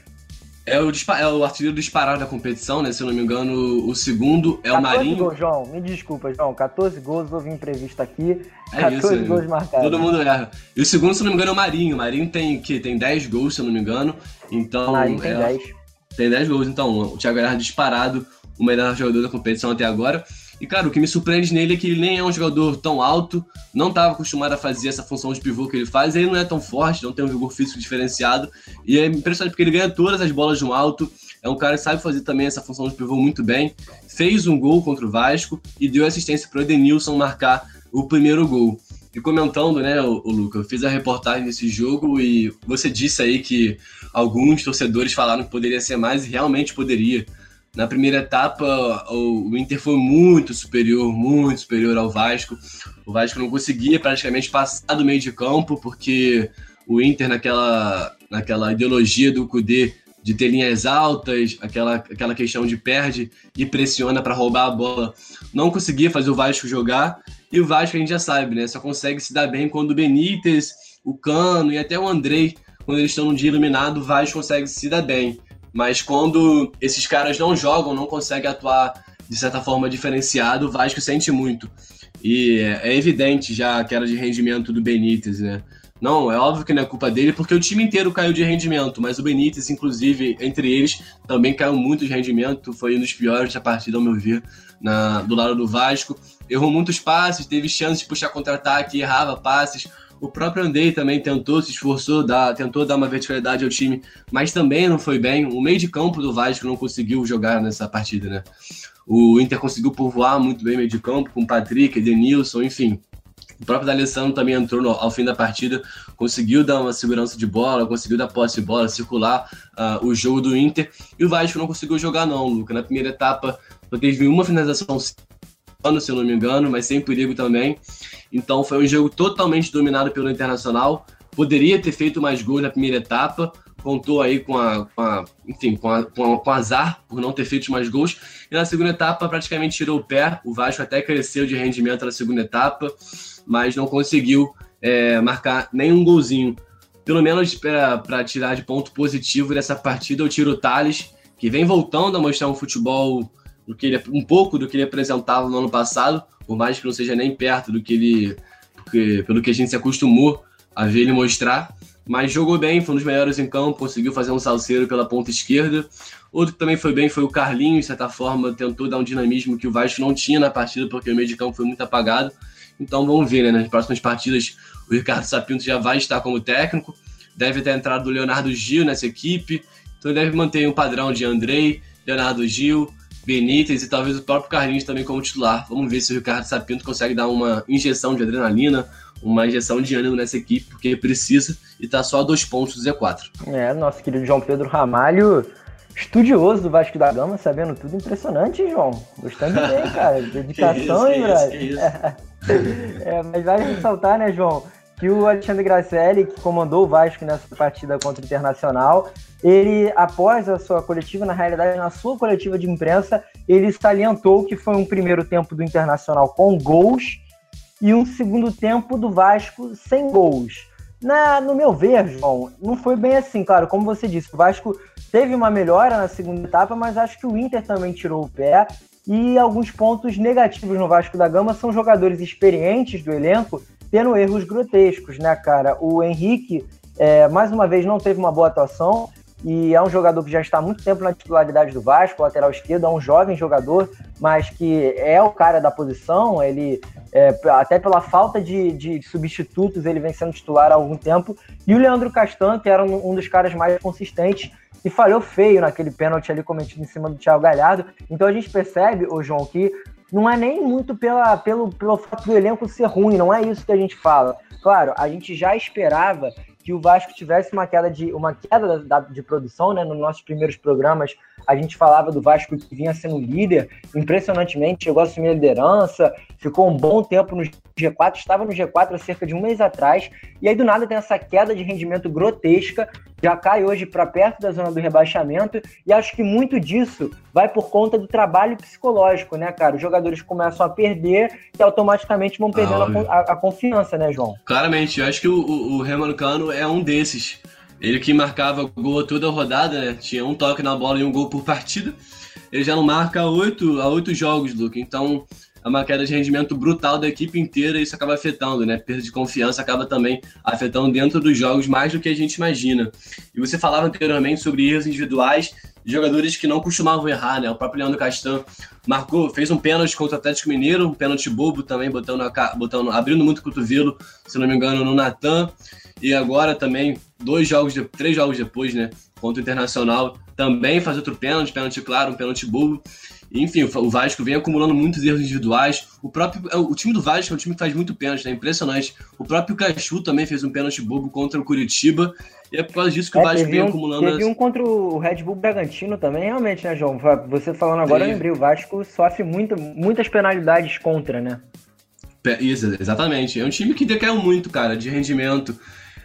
É o, é o artilheiro disparado da competição, né? Se eu não me engano, o segundo é o Marinho. Gols, João, me desculpa, João. 14 gols, houve imprevisto aqui. É 14 isso, gols marcados. Todo mundo erra. E o segundo, se eu não me engano, é o Marinho. O Marinho tem que tem 10 gols, se eu não me engano. Então. Marinho tem é, 10. Tem 10 gols, então. O Thiago Galhardo disparado, o melhor jogador da competição até agora. E, cara, o que me surpreende nele é que ele nem é um jogador tão alto, não estava acostumado a fazer essa função de pivô que ele faz, ele não é tão forte, não tem um vigor físico diferenciado, e é impressionante porque ele ganha todas as bolas no alto, é um cara que sabe fazer também essa função de pivô muito bem, fez um gol contra o Vasco e deu assistência para o Edenilson marcar o primeiro gol. E comentando, né, o, o Luca, eu fiz a reportagem desse jogo e você disse aí que alguns torcedores falaram que poderia ser mais e realmente poderia. Na primeira etapa, o Inter foi muito superior, muito superior ao Vasco. O Vasco não conseguia praticamente passar do meio de campo, porque o Inter, naquela, naquela ideologia do Cudê de ter linhas altas, aquela, aquela questão de perde e pressiona para roubar a bola, não conseguia fazer o Vasco jogar. E o Vasco a gente já sabe, né? Só consegue se dar bem quando o Benítez, o Cano e até o Andrei, quando eles estão num dia iluminado, o Vasco consegue se dar bem. Mas quando esses caras não jogam, não conseguem atuar de certa forma diferenciado, o Vasco sente muito. E é evidente já a queda de rendimento do Benítez, né? Não, é óbvio que não é culpa dele, porque o time inteiro caiu de rendimento, mas o Benítez, inclusive, entre eles, também caiu muito de rendimento. Foi um dos piores da partida, ao meu ver, na, do lado do Vasco. Errou muitos passes, teve chances de puxar contra-ataque, errava passes. O próprio Andei também tentou, se esforçou, tentou dar uma verticalidade ao time, mas também não foi bem. O meio de campo do Vasco não conseguiu jogar nessa partida, né? O Inter conseguiu povoar muito bem o meio de campo, com Patrick, Denilson, enfim. O próprio D'Alessandro também entrou no, ao fim da partida, conseguiu dar uma segurança de bola, conseguiu dar posse de bola, circular uh, o jogo do Inter. E o Vasco não conseguiu jogar não, Luca. Na primeira etapa, só teve uma finalização se eu não me engano, mas sem perigo também. Então foi um jogo totalmente dominado pelo Internacional. Poderia ter feito mais gols na primeira etapa, contou aí com a, com a enfim, com, a, com, a, com azar por não ter feito mais gols. E na segunda etapa praticamente tirou o pé. O Vasco até cresceu de rendimento na segunda etapa, mas não conseguiu é, marcar nenhum golzinho. Pelo menos para tirar de ponto positivo dessa partida, eu tiro o Thales, que vem voltando a mostrar um futebol do que ele, um pouco do que ele apresentava no ano passado, por mais que não seja nem perto do que ele, porque, pelo que a gente se acostumou a ver ele mostrar. Mas jogou bem, foi um dos melhores em campo, conseguiu fazer um salseiro pela ponta esquerda. Outro que também foi bem foi o Carlinhos, de certa forma, tentou dar um dinamismo que o Vasco não tinha na partida, porque o meio de campo foi muito apagado. Então vamos ver, né? Nas próximas partidas, o Ricardo Sapinto já vai estar como técnico. Deve ter entrado o Leonardo Gil nessa equipe. Então deve manter um padrão de Andrei, Leonardo Gil, Benítez e talvez o próprio Carlinhos também como titular. Vamos ver se o Ricardo Sapinto consegue dar uma injeção de adrenalina, uma injeção de ânimo nessa equipe, porque precisa e está só a dois pontos do Z4. É, nosso querido João Pedro Ramalho, estudioso do Vasco da Gama, sabendo tudo impressionante, João? Gostando bem, cara. [laughs] Dedicação, hein, brother? [laughs] é, mas vai ressaltar, né, João, que o Alexandre Gracelli, que comandou o Vasco nessa partida contra o Internacional, ele, após a sua coletiva, na realidade, na sua coletiva de imprensa, ele salientou que foi um primeiro tempo do Internacional com gols e um segundo tempo do Vasco sem gols. Na, no meu ver, João, não foi bem assim, claro, como você disse, o Vasco teve uma melhora na segunda etapa, mas acho que o Inter também tirou o pé. E alguns pontos negativos no Vasco da Gama são jogadores experientes do elenco tendo erros grotescos, né, cara? O Henrique, é, mais uma vez, não teve uma boa atuação e é um jogador que já está há muito tempo na titularidade do Vasco, lateral esquerdo, é um jovem jogador, mas que é o cara da posição, ele é, até pela falta de, de, substitutos, ele vem sendo titular há algum tempo, e o Leandro Castan, que era um, um dos caras mais consistentes, e falhou feio naquele pênalti ali cometido em cima do Thiago Galhardo. Então a gente percebe, o João, que não é nem muito pela, pelo, pelo fato do elenco ser ruim, não é isso que a gente fala. Claro, a gente já esperava que o Vasco tivesse uma queda de uma queda da, de produção, né? Nos nossos primeiros programas a gente falava do Vasco que vinha sendo líder, impressionantemente chegou a assumir a liderança, ficou um bom tempo no G4, estava no G4 há cerca de um mês atrás, e aí do nada tem essa queda de rendimento grotesca, já cai hoje para perto da zona do rebaixamento, e acho que muito disso vai por conta do trabalho psicológico, né, cara? Os jogadores começam a perder e automaticamente vão perdendo ah, a, a, a, confiança, né, João? Claramente, eu acho que o, o, o Cano é um desses. Ele que marcava gol toda a rodada, né? Tinha um toque na bola e um gol por partida. Ele já não marca há oito, há oito jogos, Luke. Então, é uma queda de rendimento brutal da equipe inteira e isso acaba afetando, né? Perda de confiança acaba também afetando dentro dos jogos mais do que a gente imagina. E você falava anteriormente sobre erros individuais jogadores que não costumavam errar, né? O próprio Leandro Castan marcou, fez um pênalti contra o Atlético Mineiro, um pênalti bobo também, botando, a, botando abrindo muito o cotovelo, se não me engano, no Natan. E agora também, dois jogos, de, três jogos depois, né? Contra o Internacional, também faz outro pênalti, pênalti claro, um pênalti bobo. Enfim, o Vasco vem acumulando muitos erros individuais. O próprio é, o time do Vasco é um time que faz muito pênalti, é né? impressionante. O próprio Cachu também fez um pênalti bobo contra o Curitiba. E é por causa disso que é, o Vasco vem um, acumulando. Teve um contra o Red Bull Bragantino também, realmente, né, João? Você falando agora, eu lembrei, o Vasco sofre muito, muitas penalidades contra, né? Isso, exatamente. É um time que decaiu muito, cara, de rendimento.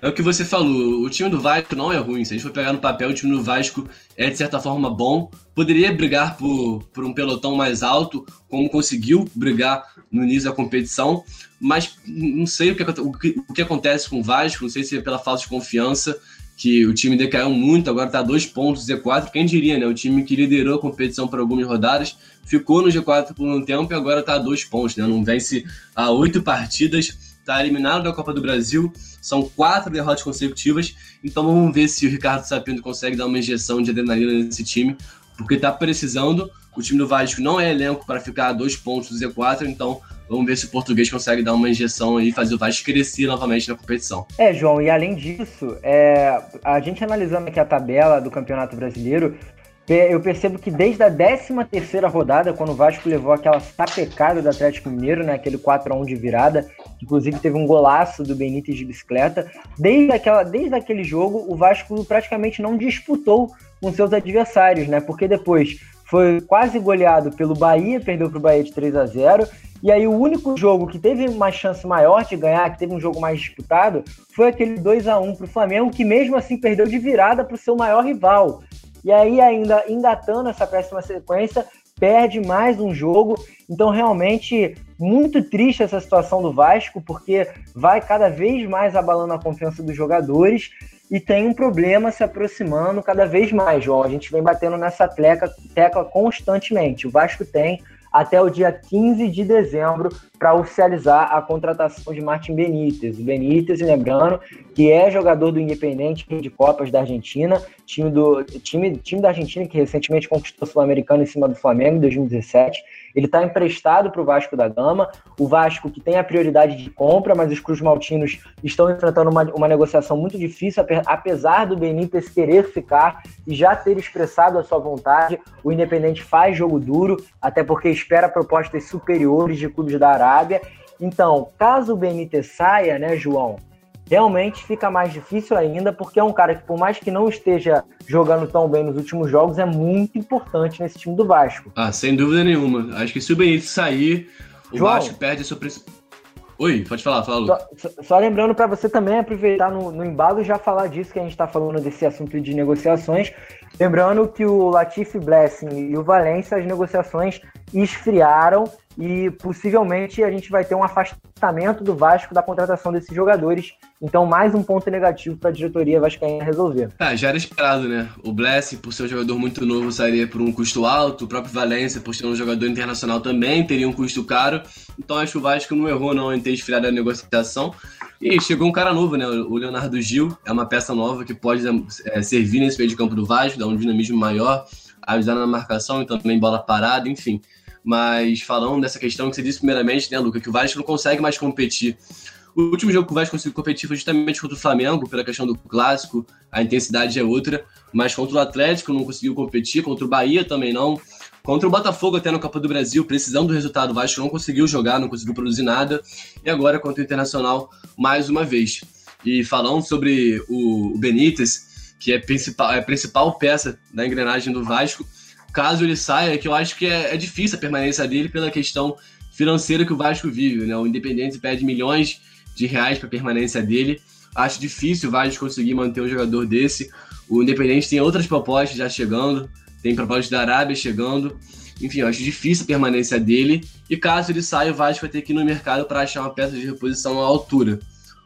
É o que você falou, o time do Vasco não é ruim. Se a gente for pegar no papel, o time do Vasco é de certa forma bom. Poderia brigar por, por um pelotão mais alto, como conseguiu brigar no início da competição, mas não sei o que, o que, o que acontece com o Vasco, não sei se é pela falta de confiança, que o time decaiu muito, agora está dois pontos Z4. Quem diria, né? O time que liderou a competição por algumas rodadas ficou no G4 por um tempo e agora está a dois pontos, né? Não vence a oito partidas está eliminado da Copa do Brasil, são quatro derrotas consecutivas, então vamos ver se o Ricardo Sapinto consegue dar uma injeção de adrenalina nesse time, porque está precisando, o time do Vasco não é elenco para ficar a dois pontos do Z4, então vamos ver se o português consegue dar uma injeção e fazer o Vasco crescer novamente na competição. É, João, e além disso, é, a gente analisando aqui a tabela do Campeonato Brasileiro, eu percebo que desde a 13 terceira rodada, quando o Vasco levou aquela sapecada do Atlético Mineiro, né, aquele 4 a 1 de virada, inclusive teve um golaço do Benítez de bicicleta, desde, aquela, desde aquele jogo o Vasco praticamente não disputou com seus adversários, né, porque depois foi quase goleado pelo Bahia, perdeu para o Bahia de 3 a 0 e aí o único jogo que teve uma chance maior de ganhar, que teve um jogo mais disputado, foi aquele 2 a 1 para o Flamengo, que mesmo assim perdeu de virada para o seu maior rival. E aí, ainda engatando essa péssima sequência, perde mais um jogo. Então, realmente, muito triste essa situação do Vasco, porque vai cada vez mais abalando a confiança dos jogadores e tem um problema se aproximando cada vez mais, João. A gente vem batendo nessa tecla, tecla constantemente. O Vasco tem até o dia 15 de dezembro para oficializar a contratação de Martin Benítez. O Benítez, lembrando, que é jogador do Independente de Copas da Argentina, time, do, time, time da Argentina que recentemente conquistou o Sul-Americano em cima do Flamengo em 2017 ele está emprestado para o Vasco da Gama. O Vasco que tem a prioridade de compra, mas os Cruz Maltinos estão enfrentando uma, uma negociação muito difícil, apesar do Benítez querer ficar e já ter expressado a sua vontade. O Independente faz jogo duro, até porque espera propostas superiores de clubes da Arábia. Então, caso o Benítez saia, né, João? Realmente fica mais difícil ainda, porque é um cara que, por mais que não esteja jogando tão bem nos últimos jogos, é muito importante nesse time do Vasco. Ah, sem dúvida nenhuma. Acho que se o Benítez sair, o João, Vasco perde a sua principal. Oi, pode falar, fala. Só, só, lembrando para você também aproveitar no, no embalo e já falar disso que a gente está falando desse assunto de negociações. Lembrando que o Latifi Blessing e o Valência, as negociações esfriaram e possivelmente a gente vai ter um afastamento do Vasco da contratação desses jogadores. Então, mais um ponto negativo para a diretoria vascaína resolver. Ah, já era esperado, né? O Blessing, por ser um jogador muito novo, sairia por um custo alto. O próprio Valência, por ser um jogador internacional, também teria um custo caro. Então, acho que o Vasco não errou não em ter esfriado a negociação. E chegou um cara novo, né? O Leonardo Gil é uma peça nova que pode é, servir nesse meio de campo do Vasco, dar um dinamismo maior, ajudar na marcação e também bola parada, enfim. Mas falando dessa questão que você disse primeiramente, né, Luca, que o Vasco não consegue mais competir. O último jogo que o Vasco conseguiu competir foi justamente contra o Flamengo, pela questão do clássico, a intensidade é outra, mas contra o Atlético não conseguiu competir, contra o Bahia também não. Contra o Botafogo até no Copa do Brasil, precisando do resultado, o Vasco não conseguiu jogar, não conseguiu produzir nada. E agora contra o Internacional, mais uma vez. E falando sobre o Benítez, que é, principal, é a principal peça da engrenagem do Vasco, caso ele saia, que eu acho que é, é difícil a permanência dele pela questão financeira que o Vasco vive. Né? O Independente pede milhões de reais para a permanência dele. Acho difícil o Vasco conseguir manter um jogador desse. O Independente tem outras propostas já chegando tem propostas da Arábia chegando. Enfim, eu acho difícil a permanência dele. E caso ele saia, o Vasco vai ter que ir no mercado para achar uma peça de reposição à altura.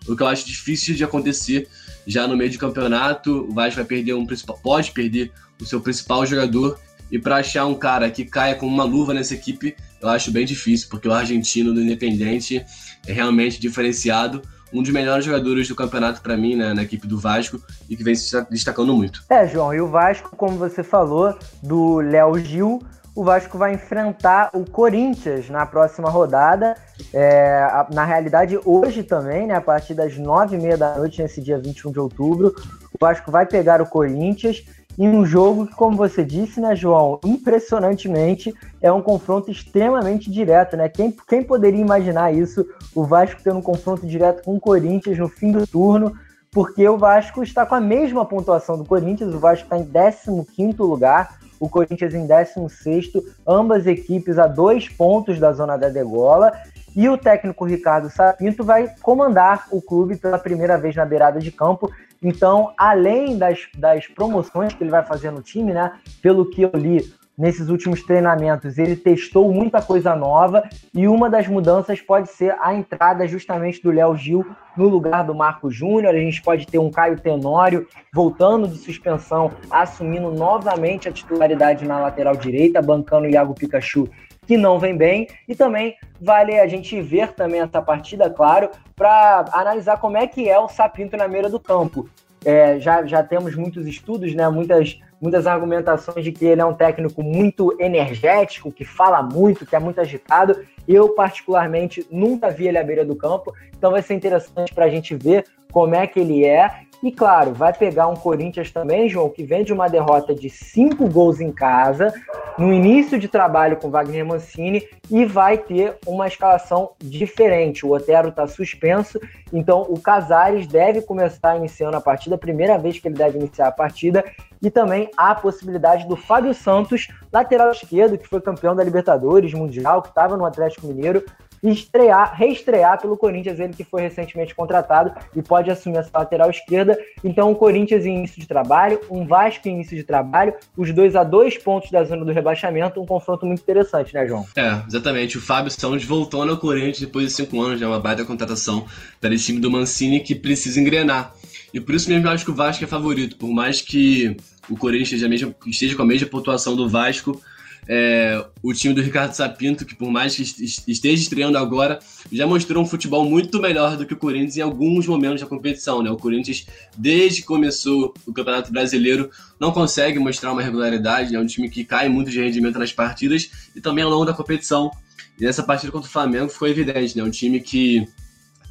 O que eu acho difícil de acontecer já no meio de campeonato. O Vasco vai perder um principal, pode perder o seu principal jogador. E para achar um cara que caia com uma luva nessa equipe, eu acho bem difícil, porque o argentino do Independente é realmente diferenciado um dos melhores jogadores do campeonato para mim, né, na equipe do Vasco, e que vem se destacando muito. É, João, e o Vasco, como você falou, do Léo Gil, o Vasco vai enfrentar o Corinthians na próxima rodada. É, na realidade, hoje também, né, a partir das nove e meia da noite, nesse dia 21 de outubro, o Vasco vai pegar o Corinthians em um jogo que, como você disse, né, João, impressionantemente é um confronto extremamente direto, né? Quem, quem poderia imaginar isso? O Vasco tendo um confronto direto com o Corinthians no fim do turno, porque o Vasco está com a mesma pontuação do Corinthians, o Vasco está em 15 lugar, o Corinthians em 16, ambas equipes a dois pontos da zona da degola. E o técnico Ricardo Sapinto vai comandar o clube pela primeira vez na beirada de campo. Então, além das, das promoções que ele vai fazer no time, né? Pelo que eu li nesses últimos treinamentos, ele testou muita coisa nova e uma das mudanças pode ser a entrada justamente do Léo Gil no lugar do Marco Júnior. A gente pode ter um Caio Tenório voltando de suspensão, assumindo novamente a titularidade na lateral direita, bancando o Iago Pikachu que não vem bem. E também vale a gente ver também essa partida, claro, para analisar como é que é o Sapinto na meira do campo. É, já, já temos muitos estudos, né, muitas, muitas argumentações de que ele é um técnico muito energético, que fala muito, que é muito agitado. Eu, particularmente, nunca vi ele à beira do campo, então vai ser interessante para a gente ver como é que ele é. E claro, vai pegar um Corinthians também, João, que vem de uma derrota de cinco gols em casa, no início de trabalho com Wagner Mancini, e vai ter uma escalação diferente. O Otero está suspenso, então o Casares deve começar iniciando a partida, primeira vez que ele deve iniciar a partida, e também há a possibilidade do Fábio Santos, lateral esquerdo, que foi campeão da Libertadores Mundial, que estava no Atlético Mineiro, estrear, reestrear pelo Corinthians, ele que foi recentemente contratado e pode assumir essa lateral esquerda. Então, o Corinthians em início de trabalho, um Vasco em início de trabalho, os dois a dois pontos da zona do rebaixamento, um confronto muito interessante, né, João? É, exatamente. O Fábio Santos voltou no Corinthians depois de cinco anos, já uma baita contratação para esse time do Mancini que precisa engrenar. E por isso mesmo eu acho que o Vasco é favorito, por mais que o Corinthians esteja, mesmo, esteja com a mesma pontuação do Vasco, é, o time do Ricardo Sapinto, que por mais que esteja estreando agora, já mostrou um futebol muito melhor do que o Corinthians em alguns momentos da competição. Né? O Corinthians, desde que começou o Campeonato Brasileiro, não consegue mostrar uma regularidade. É um time que cai muito de rendimento nas partidas e também ao longo da competição. E nessa partida contra o Flamengo ficou evidente, né? Um time que,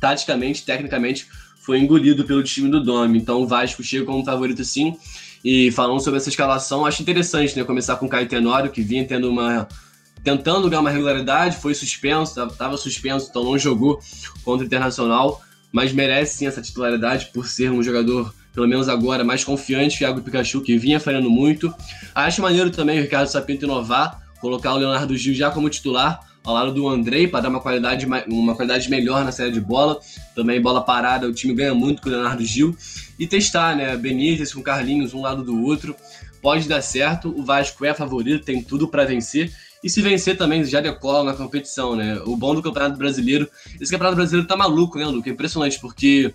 taticamente, tecnicamente, foi engolido pelo time do Dome. Então o Vasco chega como favorito sim. E falando sobre essa escalação, acho interessante, né? Começar com o Caio Tenório, que vinha tendo uma. tentando ganhar uma regularidade, foi suspenso, estava suspenso, então não jogou contra o Internacional, mas merece sim essa titularidade por ser um jogador, pelo menos agora, mais confiante que o Pikachu, que vinha falhando muito. Acho maneiro também o Ricardo Sapinto inovar, colocar o Leonardo Gil já como titular, ao lado do Andrei para dar uma qualidade, uma qualidade melhor na série de bola. Também bola parada, o time ganha muito com o Leonardo Gil. E testar, né? Benítez com Carlinhos, um lado do outro. Pode dar certo, o Vasco é favorito, tem tudo para vencer. E se vencer também já decola na competição, né? O bom do Campeonato Brasileiro. Esse Campeonato Brasileiro tá maluco, né, Luca? É impressionante, porque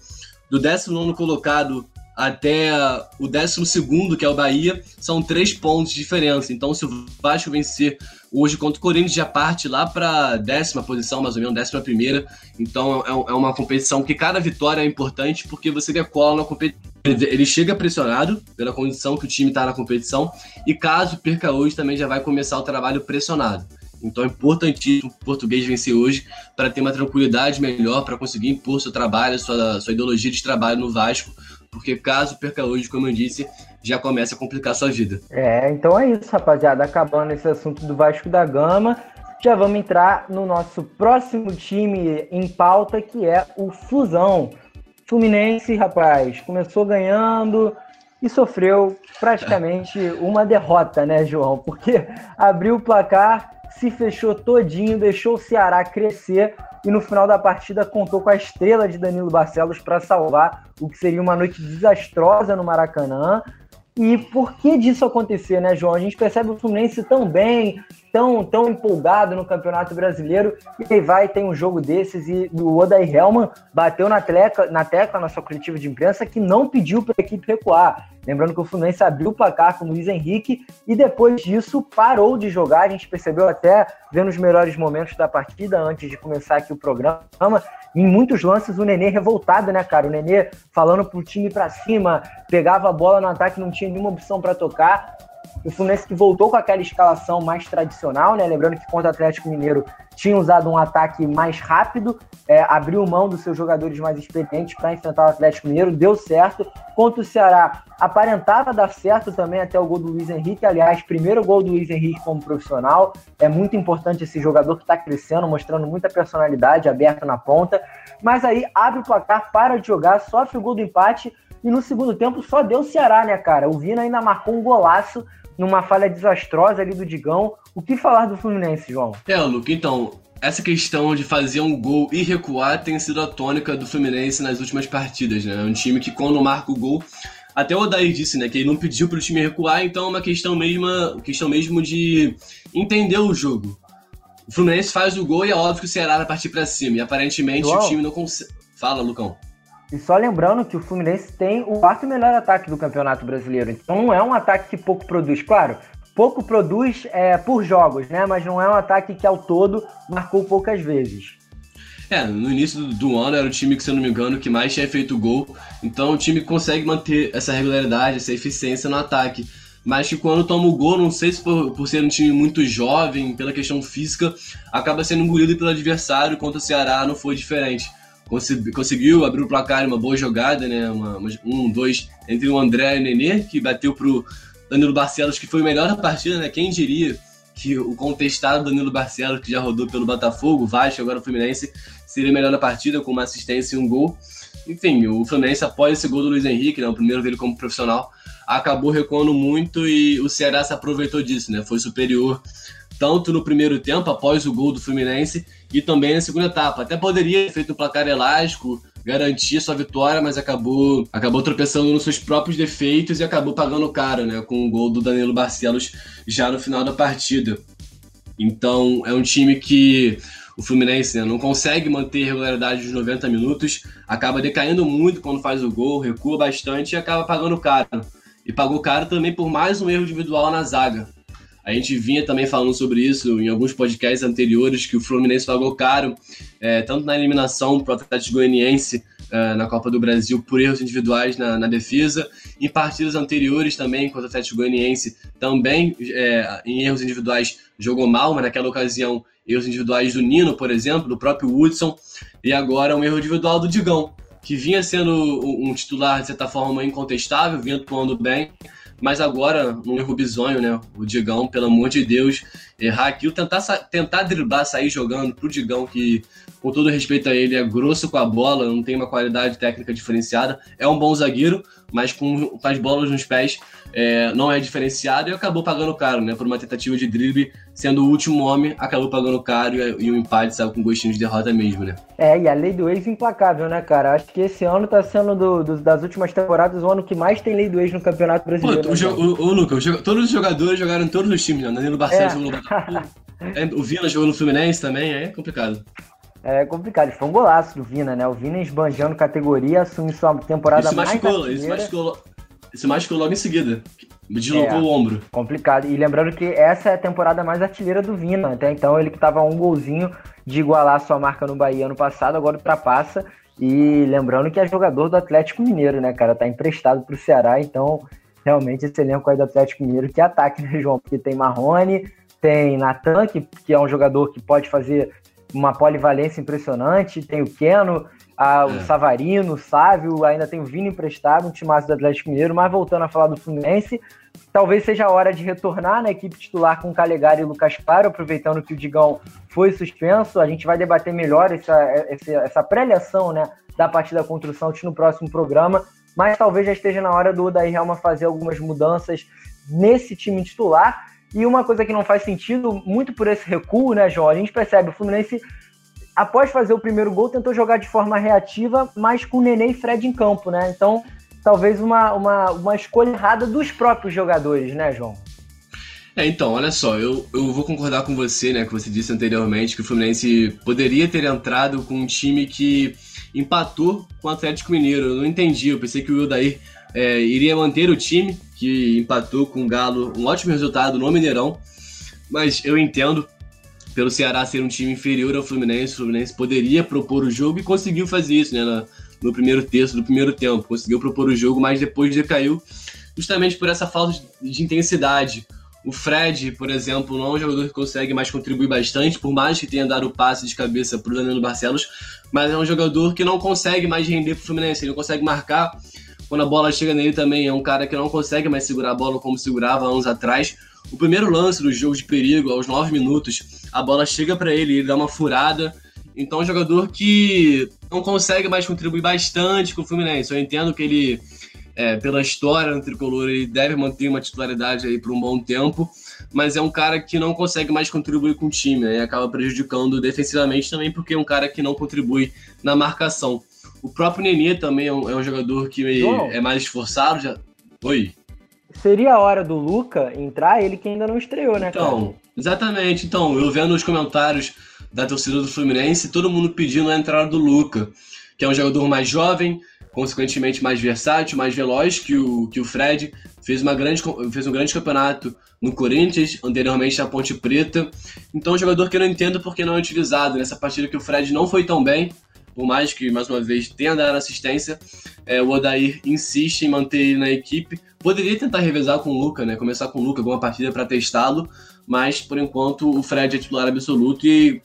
do 19 colocado até o 12, que é o Bahia, são três pontos de diferença. Então, se o Vasco vencer hoje contra o Corinthians, já parte lá para décima posição, mais ou menos, décima primeira. Então, é, é uma competição que cada vitória é importante porque você decola na competição. Ele chega pressionado pela condição que o time está na competição e caso perca hoje, também já vai começar o trabalho pressionado. Então é importantíssimo o português vencer hoje para ter uma tranquilidade melhor, para conseguir impor seu trabalho, sua, sua ideologia de trabalho no Vasco, porque caso perca hoje, como eu disse, já começa a complicar a sua vida. É, então é isso, rapaziada. Acabando esse assunto do Vasco da Gama, já vamos entrar no nosso próximo time em pauta, que é o Fusão. Fluminense, rapaz, começou ganhando e sofreu praticamente [laughs] uma derrota, né, João? Porque abriu o placar se fechou todinho, deixou o Ceará crescer e no final da partida contou com a estrela de Danilo Barcelos para salvar o que seria uma noite desastrosa no Maracanã. E por que disso acontecer, né, João? A gente percebe o Fluminense tão bem, tão, tão empolgado no Campeonato Brasileiro, e aí vai tem um jogo desses e o Odair Helman bateu na, tecla, na tecla na sua coletiva de imprensa que não pediu para a equipe recuar. Lembrando que o Fluminense abriu o placar com o Luiz Henrique e depois disso parou de jogar. A gente percebeu até vendo os melhores momentos da partida antes de começar aqui o programa. Em muitos lances o Nenê revoltado, né, cara? O Nenê falando pro time para cima, pegava a bola no ataque, não tinha nenhuma opção para tocar. O Fluminense que voltou com aquela escalação mais tradicional, né? Lembrando que contra o Atlético Mineiro tinha usado um ataque mais rápido, é, abriu mão dos seus jogadores mais experientes para enfrentar o Atlético Mineiro, deu certo. Contra o Ceará, aparentava dar certo também até o gol do Luiz Henrique. Aliás, primeiro gol do Luiz Henrique como profissional. É muito importante esse jogador que está crescendo, mostrando muita personalidade, aberto na ponta. Mas aí abre o placar, para de jogar, sofre o gol do empate. E no segundo tempo só deu o Ceará, né, cara? O Vina ainda marcou um golaço numa falha desastrosa ali do Digão. O que falar do Fluminense, João? É, Luke, então, essa questão de fazer um gol e recuar tem sido a tônica do Fluminense nas últimas partidas, né? É um time que quando marca o gol, até o Odair disse, né, que ele não pediu para o time recuar, então é uma questão mesmo, questão mesmo de entender o jogo. O Fluminense faz o gol e é óbvio que o Ceará vai partir para cima, e aparentemente o time não consegue. Fala, Lucão. E só lembrando que o Fluminense tem o quarto melhor ataque do Campeonato Brasileiro. Então não é um ataque que pouco produz. Claro, pouco produz é, por jogos, né? Mas não é um ataque que ao todo marcou poucas vezes. É, no início do ano era o time que, se eu não me engano, que mais tinha feito gol. Então o time consegue manter essa regularidade, essa eficiência no ataque. Mas que quando toma o gol, não sei se por, por ser um time muito jovem, pela questão física, acaba sendo engolido pelo adversário. Contra o Ceará não foi diferente conseguiu abrir o placar uma boa jogada, né? Uma, um, dois, entre o André e o Nenê, que bateu pro Danilo Barcelos, que foi o melhor da partida, né? Quem diria que o contestado Danilo Barcelos, que já rodou pelo Botafogo, Vasco, agora o Fluminense, seria melhor da partida, com uma assistência e um gol. Enfim, o Fluminense, após esse gol do Luiz Henrique, né, o primeiro dele como profissional, acabou recuando muito e o Ceará se aproveitou disso, né? Foi superior tanto no primeiro tempo, após o gol do Fluminense, e também na segunda etapa. Até poderia ter feito um placar elástico, garantir sua vitória, mas acabou acabou tropeçando nos seus próprios defeitos e acabou pagando caro, né, com o gol do Danilo Barcelos já no final da partida. Então, é um time que o Fluminense né, não consegue manter regularidade dos 90 minutos, acaba decaindo muito quando faz o gol, recua bastante e acaba pagando caro. E pagou caro também por mais um erro individual na zaga. A gente vinha também falando sobre isso em alguns podcasts anteriores, que o Fluminense pagou caro, é, tanto na eliminação para o Atlético Goianiense é, na Copa do Brasil por erros individuais na, na, defesa, em partidas anteriores também, contra o Atlético Goianiense, também é, em erros individuais jogou mal, mas naquela ocasião erros individuais do Nino, por exemplo, do próprio Woodson, e agora um erro individual do Digão, que vinha sendo um titular, de certa forma, incontestável, vinha atuando bem, mas agora, um erro bizonho, né? O Digão, pelo amor de Deus, errar aquilo, tentar, tentar driblar, sair jogando pro Digão, que, com todo respeito a ele, é grosso com a bola, não tem uma qualidade técnica diferenciada. É um bom zagueiro, mas com, com as bolas nos pés é, não é diferenciado e acabou pagando caro, né? Por uma tentativa de drible, sendo o último homem, acabou pagando caro e, e o empate saiu com gostinho de derrota mesmo, né? É, e a lei do ex implacável, né, cara? Acho que esse ano tá sendo do, do, das últimas temporadas o ano que mais tem lei do ex no Campeonato Brasileiro. Pô, né, o, o, o, Lucas, todos os jogadores jogaram em todos os times, né? Danilo Barcelos é. jogou no Botafogo. [laughs] É, o Vina jogou no Fluminense também, é complicado. É complicado. Foi um golaço do Vina, né? O Vina esbanjando categoria, assume sua temporada isso mais machucou, Isso machucou, isso machucou logo em seguida. Deslocou é, o ombro. Complicado. E lembrando que essa é a temporada mais artilheira do Vina. Até então ele que estava um golzinho de igualar sua marca no Bahia ano passado, agora ultrapassa. E lembrando que é jogador do Atlético Mineiro, né, cara? Tá emprestado pro Ceará, então realmente esse elenco aí do Atlético Mineiro que ataque, né, João? Porque tem Marrone, tem Natan, que, que é um jogador que pode fazer uma polivalência impressionante, tem o Keno, a, o é. Savarino, o Sávio, ainda tem o Vini emprestado, um timaço do Atlético Mineiro, mas voltando a falar do Fluminense, talvez seja a hora de retornar na equipe titular com Calegari e Lucas Claro, aproveitando que o Digão foi suspenso. A gente vai debater melhor essa, essa, essa pré-liação né, da partida contra o Santos no próximo programa, mas talvez já esteja na hora do Odair Helma fazer algumas mudanças nesse time titular. E uma coisa que não faz sentido, muito por esse recuo, né, João? A gente percebe o Fluminense após fazer o primeiro gol, tentou jogar de forma reativa, mas com Nenê e Fred em campo, né? Então, talvez uma, uma, uma escolha errada dos próprios jogadores, né, João? É, então, olha só, eu, eu vou concordar com você, né, que você disse anteriormente que o Fluminense poderia ter entrado com um time que empatou com o Atlético Mineiro. Eu não entendi, eu pensei que o Wildair é, iria manter o time, que empatou com o Galo, um ótimo resultado no Mineirão, mas eu entendo pelo Ceará ser um time inferior ao Fluminense, o Fluminense poderia propor o jogo e conseguiu fazer isso, né? no primeiro terço do primeiro tempo. Conseguiu propor o jogo, mas depois decaiu justamente por essa falta de intensidade. O Fred, por exemplo, não é um jogador que consegue mais contribuir bastante, por mais que tenha dado o passe de cabeça para o Danilo Barcelos, mas é um jogador que não consegue mais render para o Fluminense, ele não consegue marcar quando a bola chega nele também. É um cara que não consegue mais segurar a bola como segurava anos atrás. O primeiro lance do jogo de perigo, aos 9 minutos, a bola chega para ele, ele dá uma furada. Então, é um jogador que não consegue mais contribuir bastante com o Fluminense. Eu entendo que ele, é, pela história no tricolor, ele deve manter uma titularidade aí por um bom tempo, mas é um cara que não consegue mais contribuir com o time né, e acaba prejudicando defensivamente também, porque é um cara que não contribui na marcação. O próprio Nenê também é um, é um jogador que é mais esforçado. Já... Oi seria a hora do Luca entrar, ele que ainda não estreou, né, então, cara? Exatamente. Então, eu vendo os comentários da torcida do Fluminense, todo mundo pedindo a entrada do Luca, que é um jogador mais jovem, consequentemente mais versátil, mais veloz que o, que o Fred. Fez, uma grande, fez um grande campeonato no Corinthians, anteriormente na Ponte Preta. Então, um jogador que eu não entendo porque não é utilizado. Nessa partida que o Fred não foi tão bem, por mais que, mais uma vez, tenha dado assistência, é, o Odair insiste em manter ele na equipe. Poderia tentar revezar com o Luca, né? Começar com o Luca alguma partida para testá-lo, mas por enquanto o Fred é titular absoluto e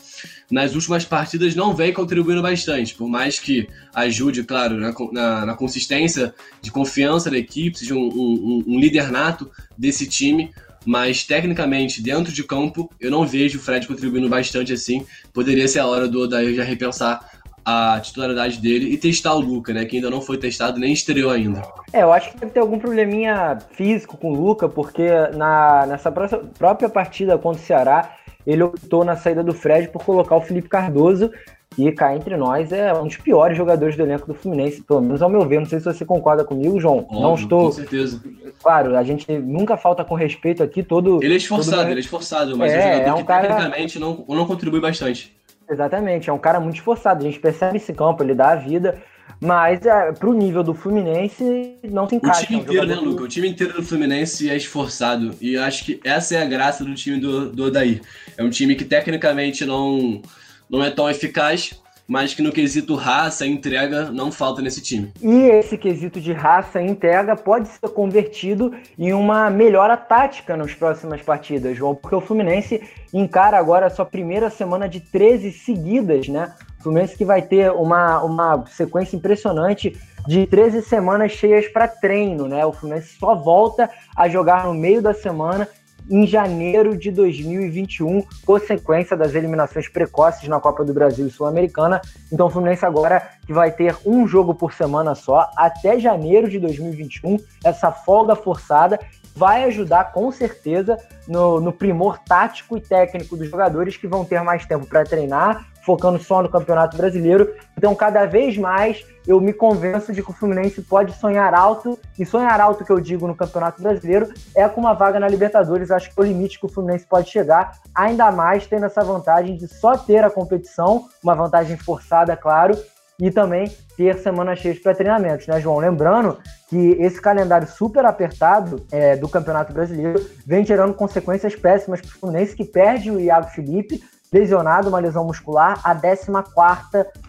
nas últimas partidas não vem contribuindo bastante, por mais que ajude, claro, na, na, na consistência de confiança da equipe, seja um, um, um líder nato desse time, mas tecnicamente, dentro de campo, eu não vejo o Fred contribuindo bastante assim. Poderia ser a hora do Odair já repensar a titularidade dele e testar o Luca, né? Que ainda não foi testado nem estreou ainda. É, eu acho que deve ter algum probleminha físico com o Luca, porque na, nessa própria partida contra o Ceará, ele optou na saída do Fred por colocar o Felipe Cardoso, que cá entre nós é um dos piores jogadores do elenco do Fluminense, pelo menos ao meu ver. Não sei se você concorda comigo, João. Óbvio, não estou. Com certeza. Claro, a gente nunca falta com respeito aqui todo. Ele é esforçado, todo... ele é esforçado, mas é, é um jogador é um que cara... tecnicamente não, não contribui bastante. Exatamente, é um cara muito esforçado. A gente percebe esse campo, ele dá a vida. Mas é, pro nível do Fluminense, não tem encaixa. O time inteiro, é um né, Luca? O time inteiro do Fluminense é esforçado. E acho que essa é a graça do time do, do Odair. É um time que tecnicamente não, não é tão eficaz, mas que no quesito raça e entrega não falta nesse time. E esse quesito de raça e entrega pode ser convertido em uma melhora tática nas próximas partidas, João, porque o Fluminense encara agora a sua primeira semana de 13 seguidas, né? O Fluminense que vai ter uma, uma sequência impressionante de 13 semanas cheias para treino, né? O Fluminense só volta a jogar no meio da semana em janeiro de 2021, consequência das eliminações precoces na Copa do Brasil e Sul-Americana. Então o Fluminense agora que vai ter um jogo por semana só até janeiro de 2021, essa folga forçada vai ajudar com certeza no, no primor tático e técnico dos jogadores que vão ter mais tempo para treinar, focando só no Campeonato Brasileiro. Então, cada vez mais eu me convenço de que o Fluminense pode sonhar alto, e sonhar alto que eu digo no Campeonato Brasileiro é com uma vaga na Libertadores. Acho que é o limite que o Fluminense pode chegar, ainda mais tendo essa vantagem de só ter a competição, uma vantagem forçada, claro, e também ter semanas cheias para treinamentos, né, João? Lembrando que esse calendário super apertado é, do Campeonato Brasileiro vem gerando consequências péssimas para o Fluminense, que perde o Iago Felipe, lesionado, uma lesão muscular, a 14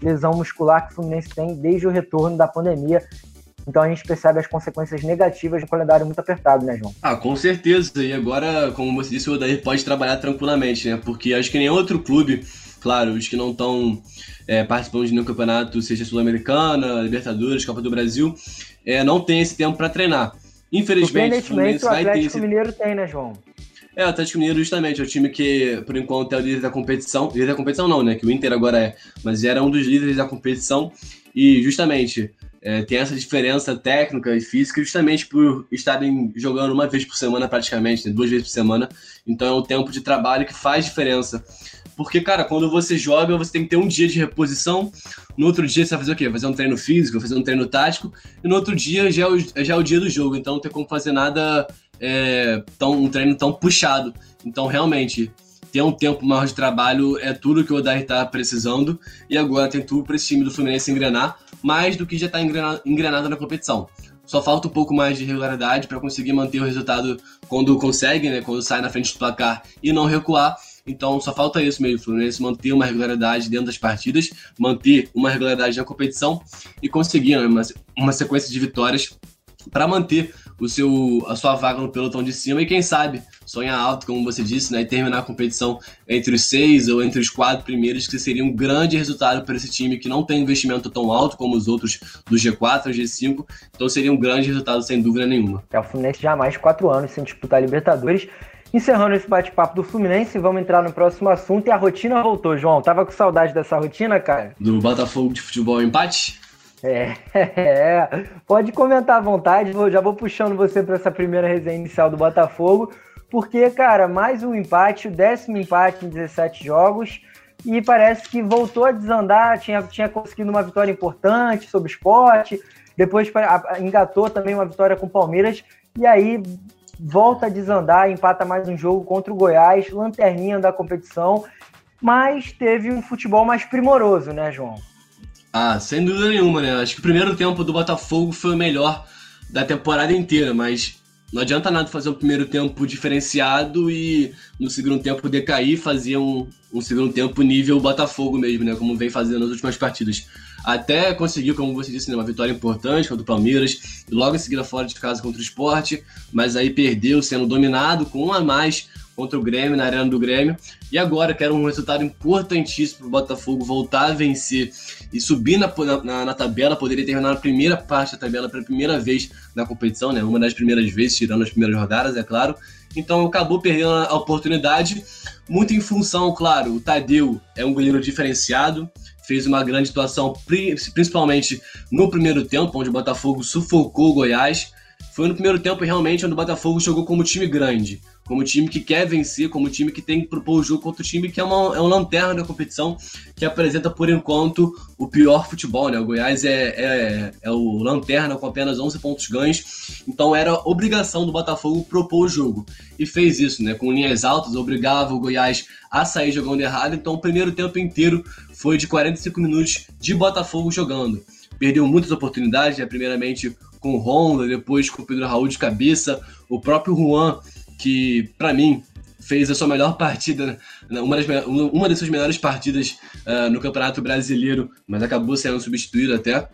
lesão muscular que o Fluminense tem desde o retorno da pandemia. Então a gente percebe as consequências negativas um calendário muito apertado, né, João? Ah, com certeza. E agora, como você disse, o Odair pode trabalhar tranquilamente, né? Porque acho que nenhum outro clube Claro, os que não estão é, participando de nenhum campeonato, seja Sul-Americana, Libertadores, Copa do Brasil, é, não tem esse tempo para treinar. Infelizmente, o Fluminense o Atlético esse... Mineiro tem, né, João? É, o Atlético Mineiro justamente é o time que, por enquanto, é o líder da competição. Líder da competição não, né? Que o Inter agora é. Mas era um dos líderes da competição. E justamente é, tem essa diferença técnica e física justamente por estarem jogando uma vez por semana praticamente, né? duas vezes por semana. Então é um tempo de trabalho que faz diferença. Porque, cara, quando você joga, você tem que ter um dia de reposição. No outro dia, você vai fazer o quê? Fazer um treino físico, fazer um treino tático. E no outro dia já é o, já é o dia do jogo. Então não tem como fazer nada, é, tão, um treino tão puxado. Então, realmente, ter um tempo maior de trabalho é tudo que o Odair está precisando. E agora tem tudo para esse time do Fluminense engrenar, mais do que já está engrenado, engrenado na competição. Só falta um pouco mais de regularidade para conseguir manter o resultado quando consegue, né? Quando sai na frente do placar e não recuar. Então só falta isso mesmo, o Fluminense manter uma regularidade dentro das partidas, manter uma regularidade na competição e conseguir né, uma, uma sequência de vitórias para manter o seu, a sua vaga no pelotão de cima e quem sabe sonhar alto, como você disse, né, e terminar a competição entre os seis ou entre os quatro primeiros, que seria um grande resultado para esse time que não tem investimento tão alto como os outros do G4 ou G5, então seria um grande resultado sem dúvida nenhuma. É o Fluminense já há mais de quatro anos sem disputar Libertadores Encerrando esse bate-papo do Fluminense, vamos entrar no próximo assunto e a rotina voltou, João. Tava com saudade dessa rotina, cara? Do Botafogo de futebol empate? É, [laughs] é, pode comentar à vontade, já vou puxando você para essa primeira resenha inicial do Botafogo, porque, cara, mais um empate, o décimo empate em 17 jogos, e parece que voltou a desandar, tinha, tinha conseguido uma vitória importante sobre o esporte, depois engatou também uma vitória com o Palmeiras, e aí volta a desandar, empata mais um jogo contra o Goiás, lanterninha da competição, mas teve um futebol mais primoroso, né, João? Ah, sem dúvida nenhuma, né? Acho que o primeiro tempo do Botafogo foi o melhor da temporada inteira, mas não adianta nada fazer um primeiro tempo diferenciado e no segundo tempo decair, fazer um, um segundo tempo nível Botafogo mesmo, né? Como vem fazendo nas últimas partidas. Até conseguiu, como você disse, né, uma vitória importante contra o Palmeiras, e logo em seguida fora de casa contra o Esporte, mas aí perdeu, sendo dominado com um a mais contra o Grêmio, na arena do Grêmio. E agora, que era um resultado importantíssimo para o Botafogo voltar a vencer e subir na, na, na, tabela, poderia terminar na primeira parte da tabela pela primeira vez na competição, né? Uma das primeiras vezes, tirando as primeiras rodadas, é claro. Então acabou perdendo a oportunidade, muito em função, claro, o Tadeu é um goleiro diferenciado, fez uma grande atuação, principalmente no primeiro tempo, onde o Botafogo sufocou o Goiás. Foi no primeiro tempo realmente onde o Botafogo jogou como time grande como time que quer vencer, como time que tem que propor o jogo contra o time que é, uma, é um lanterna da competição, que apresenta por enquanto o pior futebol, né? O Goiás é, é, é o lanterna com apenas 11 pontos ganhos, então era obrigação do Botafogo propor o jogo. E fez isso, né? Com linhas altas, obrigava o Goiás a sair jogando errado, então o primeiro tempo inteiro foi de 45 minutos de Botafogo jogando. Perdeu muitas oportunidades, né? primeiramente com o Honda, depois com o Pedro Raul de cabeça, o próprio Juan que para mim fez a sua melhor partida, né, uma das, uma das suas melhores partidas uh, no Campeonato Brasileiro, mas acabou sendo substituído até.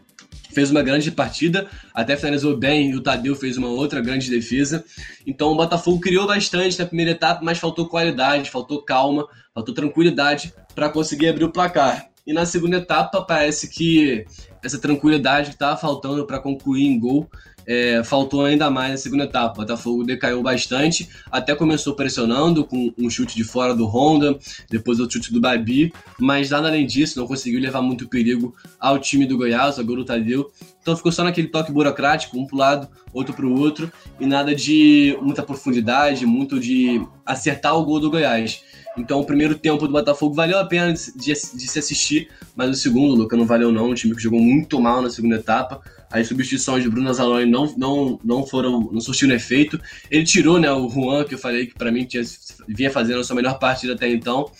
Fez uma grande partida, até finalizou bem e o Tadeu fez uma outra grande defesa. Então o Botafogo criou bastante na primeira etapa, mas faltou qualidade, faltou calma, faltou tranquilidade para conseguir abrir o placar. E na segunda etapa parece que essa tranquilidade que estava faltando para concluir em gol é, faltou ainda mais na segunda etapa. O Botafogo decaiu bastante, até começou pressionando com um chute de fora do Honda, depois o chute do Babi, mas nada além disso, não conseguiu levar muito perigo ao time do Goiás, ao gol do Tadeu. Então ficou só naquele toque burocrático, um para o lado, outro para o outro, e nada de muita profundidade, muito de acertar o gol do Goiás. Então o primeiro tempo do Botafogo valeu a pena de, de, se assistir, mas o segundo, Luca, não valeu não, um time que jogou muito mal na segunda etapa, as substituições de Bruno Zaloni não, não, não foram, não surtiram efeito. Ele tirou né, o Juan, que eu falei que para mim tinha, vinha fazendo a sua melhor partida até então.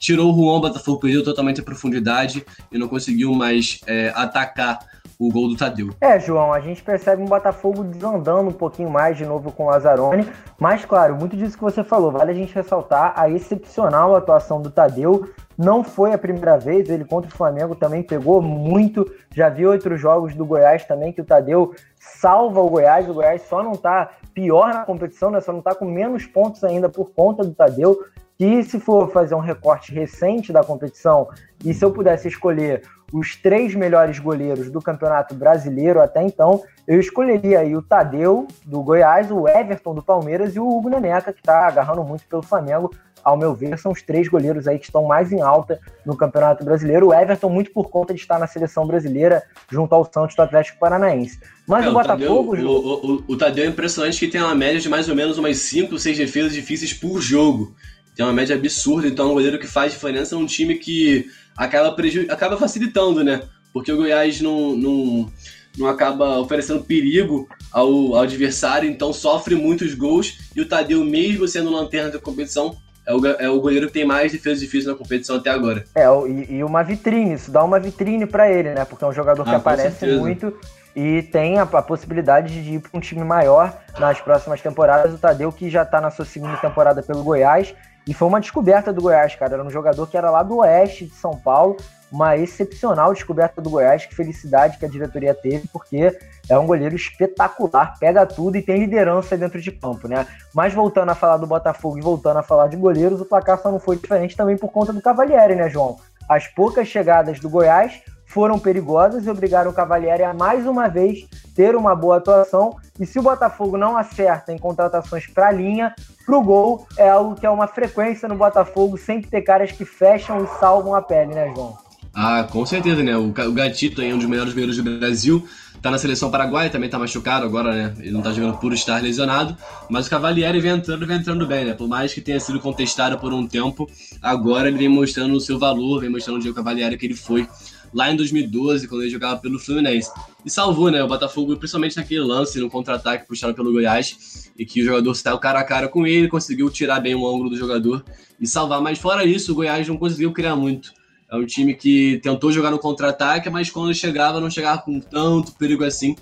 Tirou o Juan, o Botafogo perdeu totalmente a profundidade e não conseguiu mais é, atacar o gol do Tadeu. É, João, a gente percebe um Botafogo desandando um pouquinho mais de novo com o Lazzaroni, mas claro, muito disso que você falou, vale a gente ressaltar a excepcional atuação do Tadeu. Não foi a primeira vez, ele contra o Flamengo também pegou muito. Já vi outros jogos do Goiás também que o Tadeu salva o Goiás. O Goiás só não tá pior na competição, né? Só não tá com menos pontos ainda por conta do Tadeu. Que se for fazer um recorte recente da competição, e se eu pudesse escolher os três melhores goleiros do Campeonato Brasileiro até então, eu escolheria aí o Tadeu, do Goiás, o Everton, do Palmeiras e o Hugo Neneca, que está agarrando muito pelo Flamengo. Ao meu ver, são os três goleiros aí que estão mais em alta no Campeonato Brasileiro. O Everton, muito por conta de estar na seleção brasileira, junto ao Santos do Atlético Paranaense. Mas é, o, Botafogo. Tadeu, o, o, o, Tadeu é impressionante que tem uma média de mais ou menos umas 5, 6 defesas difíceis por jogo. Tem uma média absurda, então é um goleiro que faz diferença num time que acaba, preju... acaba facilitando, né? Porque o Goiás não, não, não acaba oferecendo perigo ao, ao adversário, então sofre muitos gols. E o Tadeu, mesmo sendo lanterna da competição, é o, é o goleiro que tem mais defesa difícil na competição até agora. É, e, e uma vitrine, isso dá uma vitrine para ele, né? Porque é um jogador que ah, aparece muito e tem a, a possibilidade de ir para um time maior nas próximas temporadas. O Tadeu, que já está na sua segunda temporada pelo Goiás, e foi uma descoberta do Goiás, cara. Era um jogador que era lá do oeste de São Paulo, uma excepcional descoberta do Goiás. Que felicidade que a diretoria teve, porque é um goleiro espetacular, pega tudo e tem liderança dentro de campo, né? Mas voltando a falar do Botafogo e voltando a falar de goleiros, o placar só não foi diferente também por conta do Cavalieri, né, João? As poucas chegadas do Goiás foram perigosas e obrigaram o Cavalieri a mais uma vez ter uma boa atuação. E se o Botafogo não acerta em contratações para a linha, para o gol, é algo que é uma frequência no Botafogo, sempre ter caras que fecham e salvam a pele, né, João? Ah, com certeza, né? O Gatito é um dos melhores goleiros do Brasil, tá na seleção paraguaia, também tá machucado agora, né? Ele não tá jogando por estar lesionado, mas o Cavalieri vem entrando, vem entrando bem, né? Por mais que tenha sido contestado por um tempo, agora ele vem mostrando o seu valor, vem mostrando o Diego Cavalieri que ele foi lá em 2012, quando ele jogava pelo Fluminense. E salvou, né? O Botafogo, principalmente naquele lance, no contra-ataque puxado pelo Goiás, e que o jogador saiu cara a cara com ele, conseguiu tirar bem o ângulo do jogador e salvar. Mas fora isso, o Goiás não conseguiu criar muito. É um time que tentou jogar no contra-ataque, mas quando chegava, não chegava com tanto perigo assim.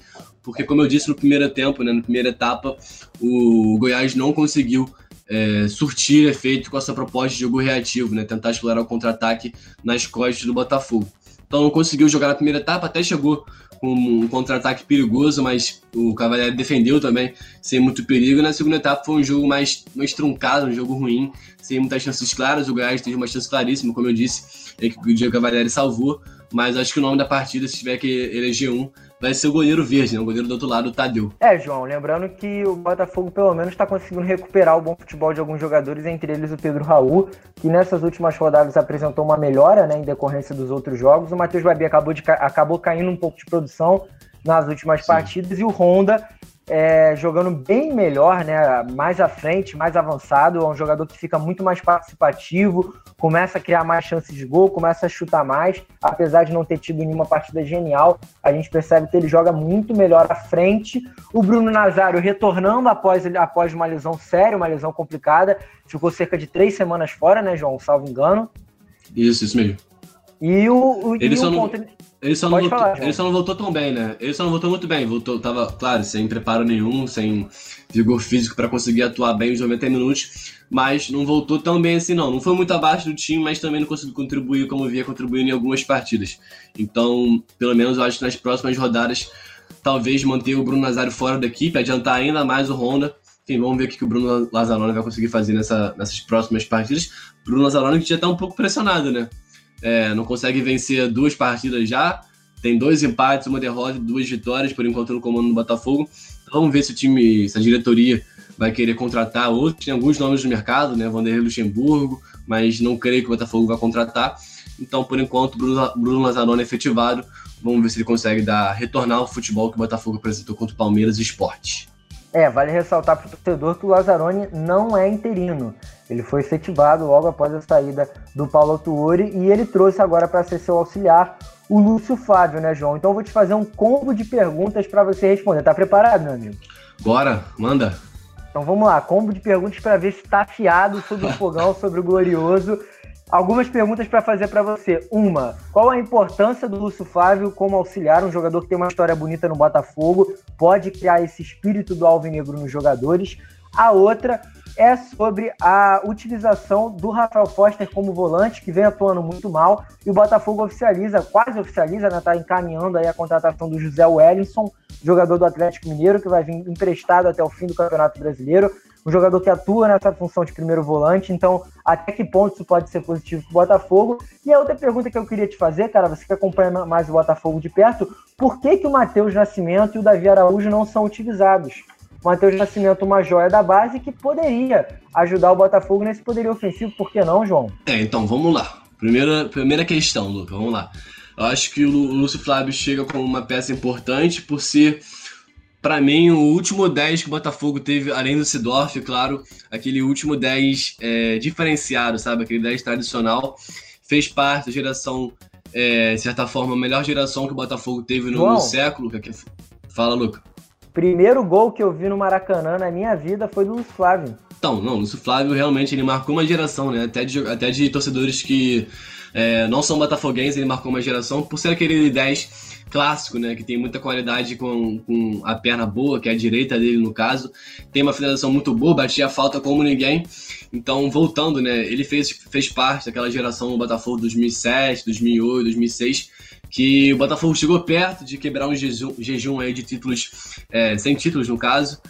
Porque, como eu disse no primeiro tempo, né, na primeira etapa, o Goiás não conseguiu é, surtir efeito com essa proposta de jogo reativo, né, tentar explorar o contra-ataque nas costas do Botafogo. Então conseguiu jogar na primeira etapa, até chegou com um contra-ataque perigoso, mas o Cavalieri defendeu também, sem muito perigo. Na segunda etapa foi um jogo mais, mais truncado, um jogo ruim, sem muitas chances claras. O Goiás teve uma chance claríssima, como eu disse, é que o Diego Cavalieri salvou. Mas acho que o nome da partida, se tiver que eleger um, vai ser o goleiro verde, né? o goleiro do outro lado, o Tadeu. É, João, lembrando que o Botafogo pelo menos está conseguindo recuperar o bom futebol de alguns jogadores, entre eles o Pedro Raul, que nessas últimas rodadas apresentou uma melhora né, em decorrência dos outros jogos. O Matheus Babi acabou, de, acabou caindo um pouco de produção nas últimas Sim. partidas e o Honda é, jogando bem melhor, né? Mais à frente, mais avançado. É um jogador que fica muito mais participativo, começa a criar mais chances de gol, começa a chutar mais. Apesar de não ter tido nenhuma partida genial, a gente percebe que ele joga muito melhor à frente. O Bruno Nazário retornando após, após uma lesão séria, uma lesão complicada. Ficou cerca de três semanas fora, né, João? Salvo engano. Isso, isso mesmo. E o, o, e só não, ponto... ele, só não voltou, falar, ele só não voltou tão bem, né? Ele só não voltou muito bem. Voltou, tava, claro, sem preparo nenhum, sem vigor físico para conseguir atuar bem os 90 minutos, mas não voltou tão bem assim, não. Não foi muito abaixo do time, mas também não conseguiu contribuir como via contribuindo em algumas partidas. Então, pelo menos eu acho que nas próximas rodadas, talvez manter o Bruno Nazário fora da equipe, adiantar ainda mais o Honda. Enfim, vamos ver o que o Bruno Lazzaroni vai conseguir fazer nessa, nessas próximas partidas. Bruno Lazzaroni que já está um pouco pressionado, né? É, não consegue vencer duas partidas já, tem dois empates, uma derrota e duas vitórias por enquanto no comando do Botafogo. Então, vamos ver se o time, se a diretoria vai querer contratar outros. Tem alguns nomes no mercado, né? Vanderlei Luxemburgo, mas não creio que o Botafogo vai contratar. Então, por enquanto, Bruno, Bruno Lazzaroni é efetivado. Vamos ver se ele consegue dar, retornar ao futebol que o Botafogo apresentou contra o Palmeiras e Esporte. É, vale ressaltar para o torcedor que o Lazzaroni não é interino. Ele foi efetivado logo após a saída do Paulo Tuori e ele trouxe agora para ser seu auxiliar o Lúcio Flávio, né, João? Então eu vou te fazer um combo de perguntas para você responder. Tá preparado, meu amigo? Bora, manda. Então vamos lá, combo de perguntas para ver se está afiado sobre o [laughs] fogão, sobre o glorioso. Algumas perguntas para fazer para você. Uma, qual a importância do Lúcio Flávio como auxiliar, um jogador que tem uma história bonita no Botafogo, pode criar esse espírito do alvinegro nos jogadores? A outra é sobre a utilização do Rafael Foster como volante, que vem atuando muito mal, e o Botafogo oficializa, quase oficializa, né, tá encaminhando aí a contratação do José Wellington, jogador do Atlético Mineiro, que vai vir emprestado até o fim do Campeonato Brasileiro, um jogador que atua nessa função de primeiro volante, então até que ponto isso pode ser positivo para o Botafogo? E a outra pergunta que eu queria te fazer, cara, você que acompanha mais o Botafogo de perto, por que, que o Matheus Nascimento e o Davi Araújo não são utilizados? Matheus Nascimento, uma joia da base que poderia ajudar o Botafogo nesse poderio ofensivo, por que não, João? É, então vamos lá. Primeira, primeira questão, Luca, vamos lá. Eu acho que o Lúcio Flávio chega como uma peça importante por ser, para mim, o último 10 que o Botafogo teve, além do Sidorf, claro, aquele último 10 é, diferenciado, sabe? Aquele 10 tradicional. Fez parte da geração, é, de certa forma, a melhor geração que o Botafogo teve no, século. Que, é fala, Luca. Primeiro gol que eu vi no Maracanã na minha vida foi do Lúcio Flávio. Então, não, o Lúcio Flávio realmente ele marcou uma geração, né? Até de, até de torcedores que é, não são botafoguenses, ele marcou uma geração por ser aquele 10 clássico, né? Que tem muita qualidade com, com a perna boa, que é a direita dele no caso. Tem uma finalização muito boa, batia a falta como ninguém. Então, voltando, né? Ele fez, fez parte daquela geração do Botafogo 2007, 2008, 2006 que o Botafogo chegou perto de quebrar um jejum, jejum aí de títulos, é, sem títulos no caso,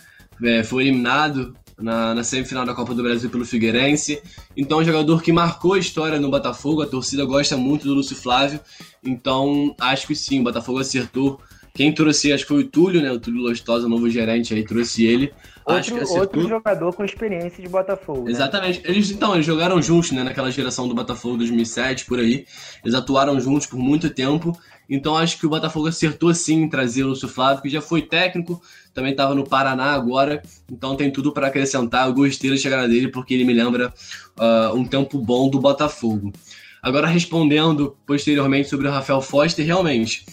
é, foi eliminado na, na, semifinal da Copa do Brasil pelo Figueirense. Então, é um jogador que marcou a história no Botafogo, a torcida gosta muito do Lúcio Flávio, então acho que sim, o Botafogo acertou quem trouxe, acho que foi o Túlio, né? O Túlio Lostosa, novo gerente aí, trouxe ele. Outro, acertou. outro jogador com experiência de Botafogo. Né? Exatamente. Eles, então, eles jogaram juntos, né? Naquela geração do Botafogo 2007, por aí. Eles atuaram juntos por muito tempo. Então, acho que o Botafogo acertou sim em trazer o Lúcio Flávio, que já foi técnico, também estava no Paraná agora. Então, tem tudo para acrescentar. Eu gostei da chegada dele, porque ele me lembra uh, um tempo bom do Botafogo. Agora, respondendo posteriormente sobre o Rafael Foster, realmente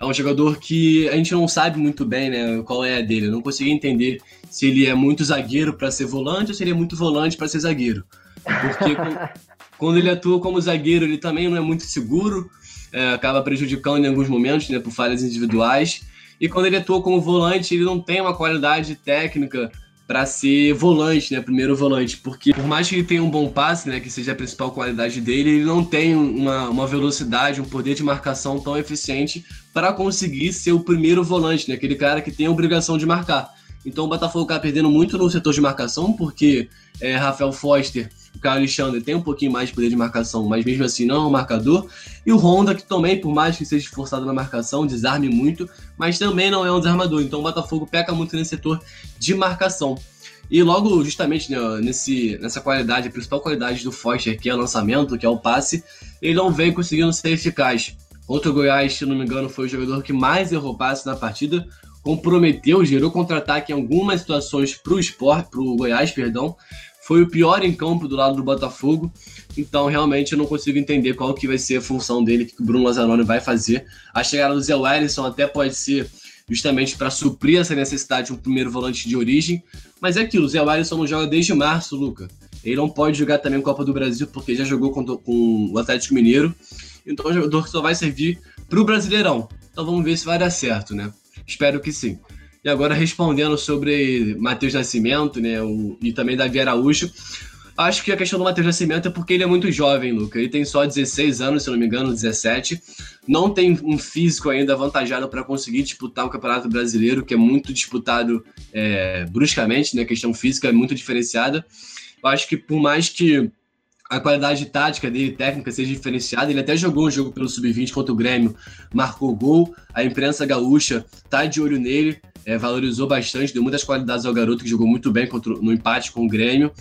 é um jogador que a gente não sabe muito bem né, qual é a dele. Eu não consegui entender se ele é muito zagueiro para ser volante ou se ele é muito volante para ser zagueiro. Porque [laughs] quando ele atua como zagueiro, ele também não é muito seguro, é, acaba prejudicando em alguns momentos né, por falhas individuais. E quando ele atua como volante, ele não tem uma qualidade técnica para ser volante, né? Primeiro volante, porque por mais que ele tenha um bom passe, né? Que seja a principal qualidade dele, ele não tem uma, uma velocidade, um poder de marcação tão eficiente para conseguir ser o primeiro volante, né? Aquele cara que tem a obrigação de marcar. Então o Botafogo está perdendo muito no setor de marcação, porque é, Rafael Foster o Caio Alexandre tem um pouquinho mais de poder de marcação, mas mesmo assim não é um marcador. E o Honda, que também, por mais que seja esforçado na marcação, desarme muito, mas também não é um desarmador. Então o Botafogo peca muito nesse setor de marcação. E logo, justamente né, nesse, nessa qualidade, a principal qualidade do Foster, que é o lançamento, que é o passe, ele não vem conseguindo ser eficaz. Outro Goiás, se não me engano, foi o jogador que mais errou passe na partida, comprometeu, gerou contra-ataque em algumas situações para o esporte, para o Goiás, perdão, foi o pior em campo do lado do Botafogo. Então, realmente, eu não consigo entender qual que vai ser a função dele, que o Bruno Lazzaroni vai fazer. A chegada do Zé Wellison até pode ser justamente para suprir essa necessidade de um primeiro volante de origem. Mas é aquilo, o Zé Wellison não joga desde março, Luca. Ele não pode jogar também Copa do Brasil, porque já jogou com, com o Atlético Mineiro. Então, um jogador só vai servir para o Brasileirão. Então, vamos ver se vai dar certo, né? Espero que sim. E agora respondendo sobre Matheus Nascimento, né, o, e também Davi Araújo, acho que a questão do Matheus Nascimento é porque ele é muito jovem, Luca. Ele tem só 16 anos, se não me engano, 17. Não tem um físico ainda avantajado para conseguir disputar o Campeonato Brasileiro, que é muito disputado é, bruscamente, né? A questão física é muito diferenciada. Eu acho que por mais que a qualidade tática dele, técnica, seja diferenciada. Ele até jogou um jogo pelo Sub-20 contra o Grêmio, marcou gol. A imprensa gaúcha tá de olho nele, é, valorizou bastante, deu muitas qualidades ao garoto, que jogou muito bem contra, no empate com o Grêmio.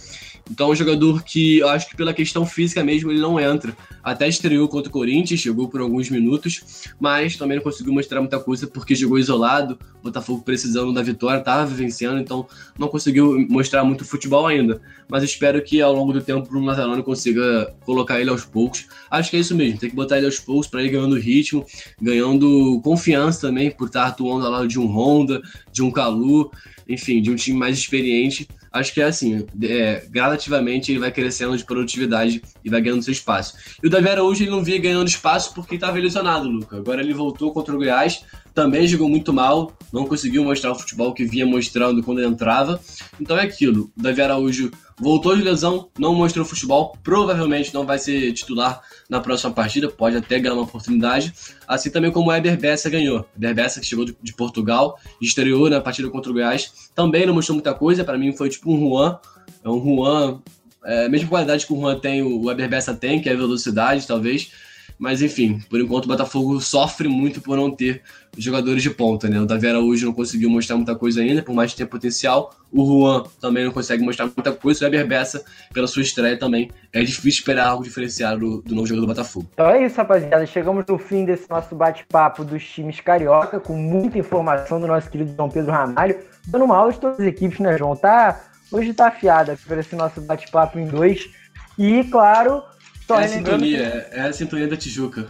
Então é um jogador que eu acho que pela questão física mesmo ele não entra. Até estreou contra o Corinthians, chegou por alguns minutos, mas também não conseguiu mostrar muita coisa porque jogou isolado. Botafogo precisando da vitória, estava vencendo, então não conseguiu mostrar muito futebol ainda. Mas espero que ao longo do tempo o Bruno consiga colocar ele aos poucos. Acho que é isso mesmo, tem que botar ele aos poucos para ir ganhando ritmo, ganhando confiança também por estar atuando ao lado de um Honda, de um Calu, enfim, de um time mais experiente acho que é assim, é, gradativamente ele vai crescendo de produtividade e vai ganhando seu espaço. E o Davi Araújo ele não via ganhando espaço porque estava lesionado, Luca. Agora ele voltou contra o Goiás, também jogou muito mal, não conseguiu mostrar o futebol que vinha mostrando quando entrava. Então é aquilo, o Davi Araújo voltou de lesão, não mostrou futebol, provavelmente não vai ser titular na próxima partida, pode até ganhar uma oportunidade, assim também como o Eber Bessa ganhou. Eber Bessa que chegou de, Portugal, estreou na partida contra o Goiás, também não mostrou muita coisa, para mim foi tipo um Juan, é um Juan, é, mesma qualidade que o Juan tem, o Eber Bessa tem, que é velocidade talvez, mas enfim, por enquanto o Botafogo sofre muito por não ter jogadores de ponta, né? O Davi Araújo não conseguiu mostrar muita coisa ainda, por mais que tenha potencial. O Juan também não consegue mostrar muita coisa. O Weber Bessa, pela sua estreia também, é difícil esperar algo diferenciado do, do novo jogador do Botafogo. Então é isso, rapaziada. Chegamos no fim desse nosso bate-papo dos times carioca, com muita informação do nosso querido João Pedro Ramalho. Dando uma aula de todas as equipes, né, João? Tá, hoje tá afiada por esse nosso bate-papo em dois. E, claro, só é a sintonia, que... é a sintonia da Tijuca.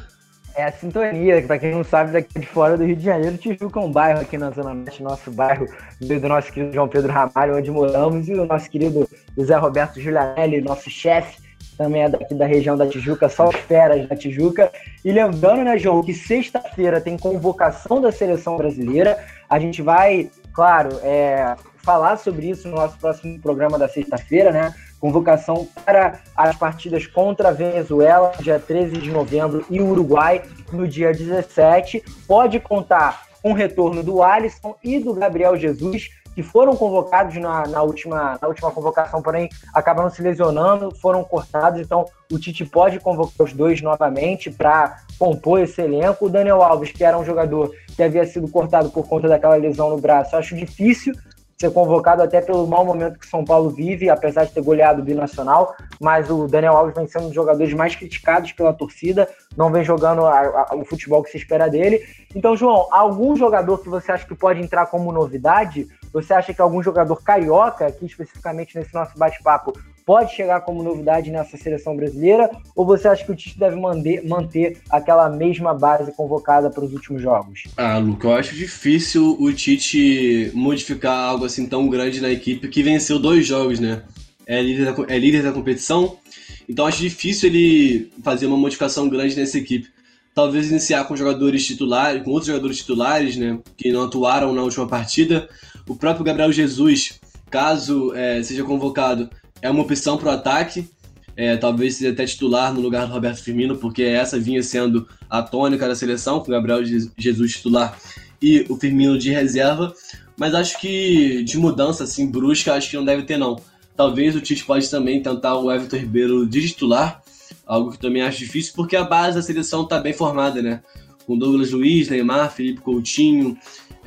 É a sintonia, para quem não sabe, daqui de fora do Rio de Janeiro, Tijuca é um bairro aqui na Zona Norte, nosso bairro do nosso querido João Pedro Ramalho, onde moramos, e o nosso querido José Roberto Giulianelli, nosso chefe, também é daqui da região da Tijuca, só feras da Tijuca. E lembrando, né, João, que sexta-feira tem convocação da seleção brasileira. A gente vai, claro, é, falar sobre isso no nosso próximo programa da sexta-feira, né? Convocação para as partidas contra a Venezuela, dia 13 de novembro, e Uruguai, no dia 17. Pode contar com o retorno do Alisson e do Gabriel Jesus, que foram convocados na, na, última, na última convocação, porém acabaram se lesionando, foram cortados. Então o Tite pode convocar os dois novamente para compor esse elenco. O Daniel Alves, que era um jogador que havia sido cortado por conta daquela lesão no braço, acho difícil ser convocado até pelo mau momento que São Paulo vive, apesar de ter goleado o binacional, mas o Daniel Alves vem sendo um dos jogadores mais criticados pela torcida, não vem jogando a, a, o futebol que se espera dele. Então, João, algum jogador que você acha que pode entrar como novidade? Você acha que algum jogador carioca, aqui especificamente nesse nosso bate-papo, pode chegar como novidade nessa seleção brasileira? Ou você acha que o Tite deve manter, manter aquela mesma base convocada para os últimos jogos? Ah, Luca, eu acho difícil o Tite modificar algo assim tão grande na equipe que venceu dois jogos, né? É líder da, é líder da competição, então acho difícil ele fazer uma modificação grande nessa equipe. Talvez iniciar com jogadores titulares, com outros jogadores titulares, né? Que não atuaram na última partida. O próprio Gabriel Jesus, caso é, seja convocado, é uma opção para o ataque. É, talvez seja até titular no lugar do Roberto Firmino, porque essa vinha sendo a tônica da seleção, com o Gabriel Jesus titular e o Firmino de reserva. Mas acho que de mudança assim brusca, acho que não deve ter não. Talvez o Tite pode também tentar o Everton Ribeiro de titular, algo que também acho difícil, porque a base da seleção está bem formada, né? Com Douglas Luiz, Neymar, Felipe Coutinho,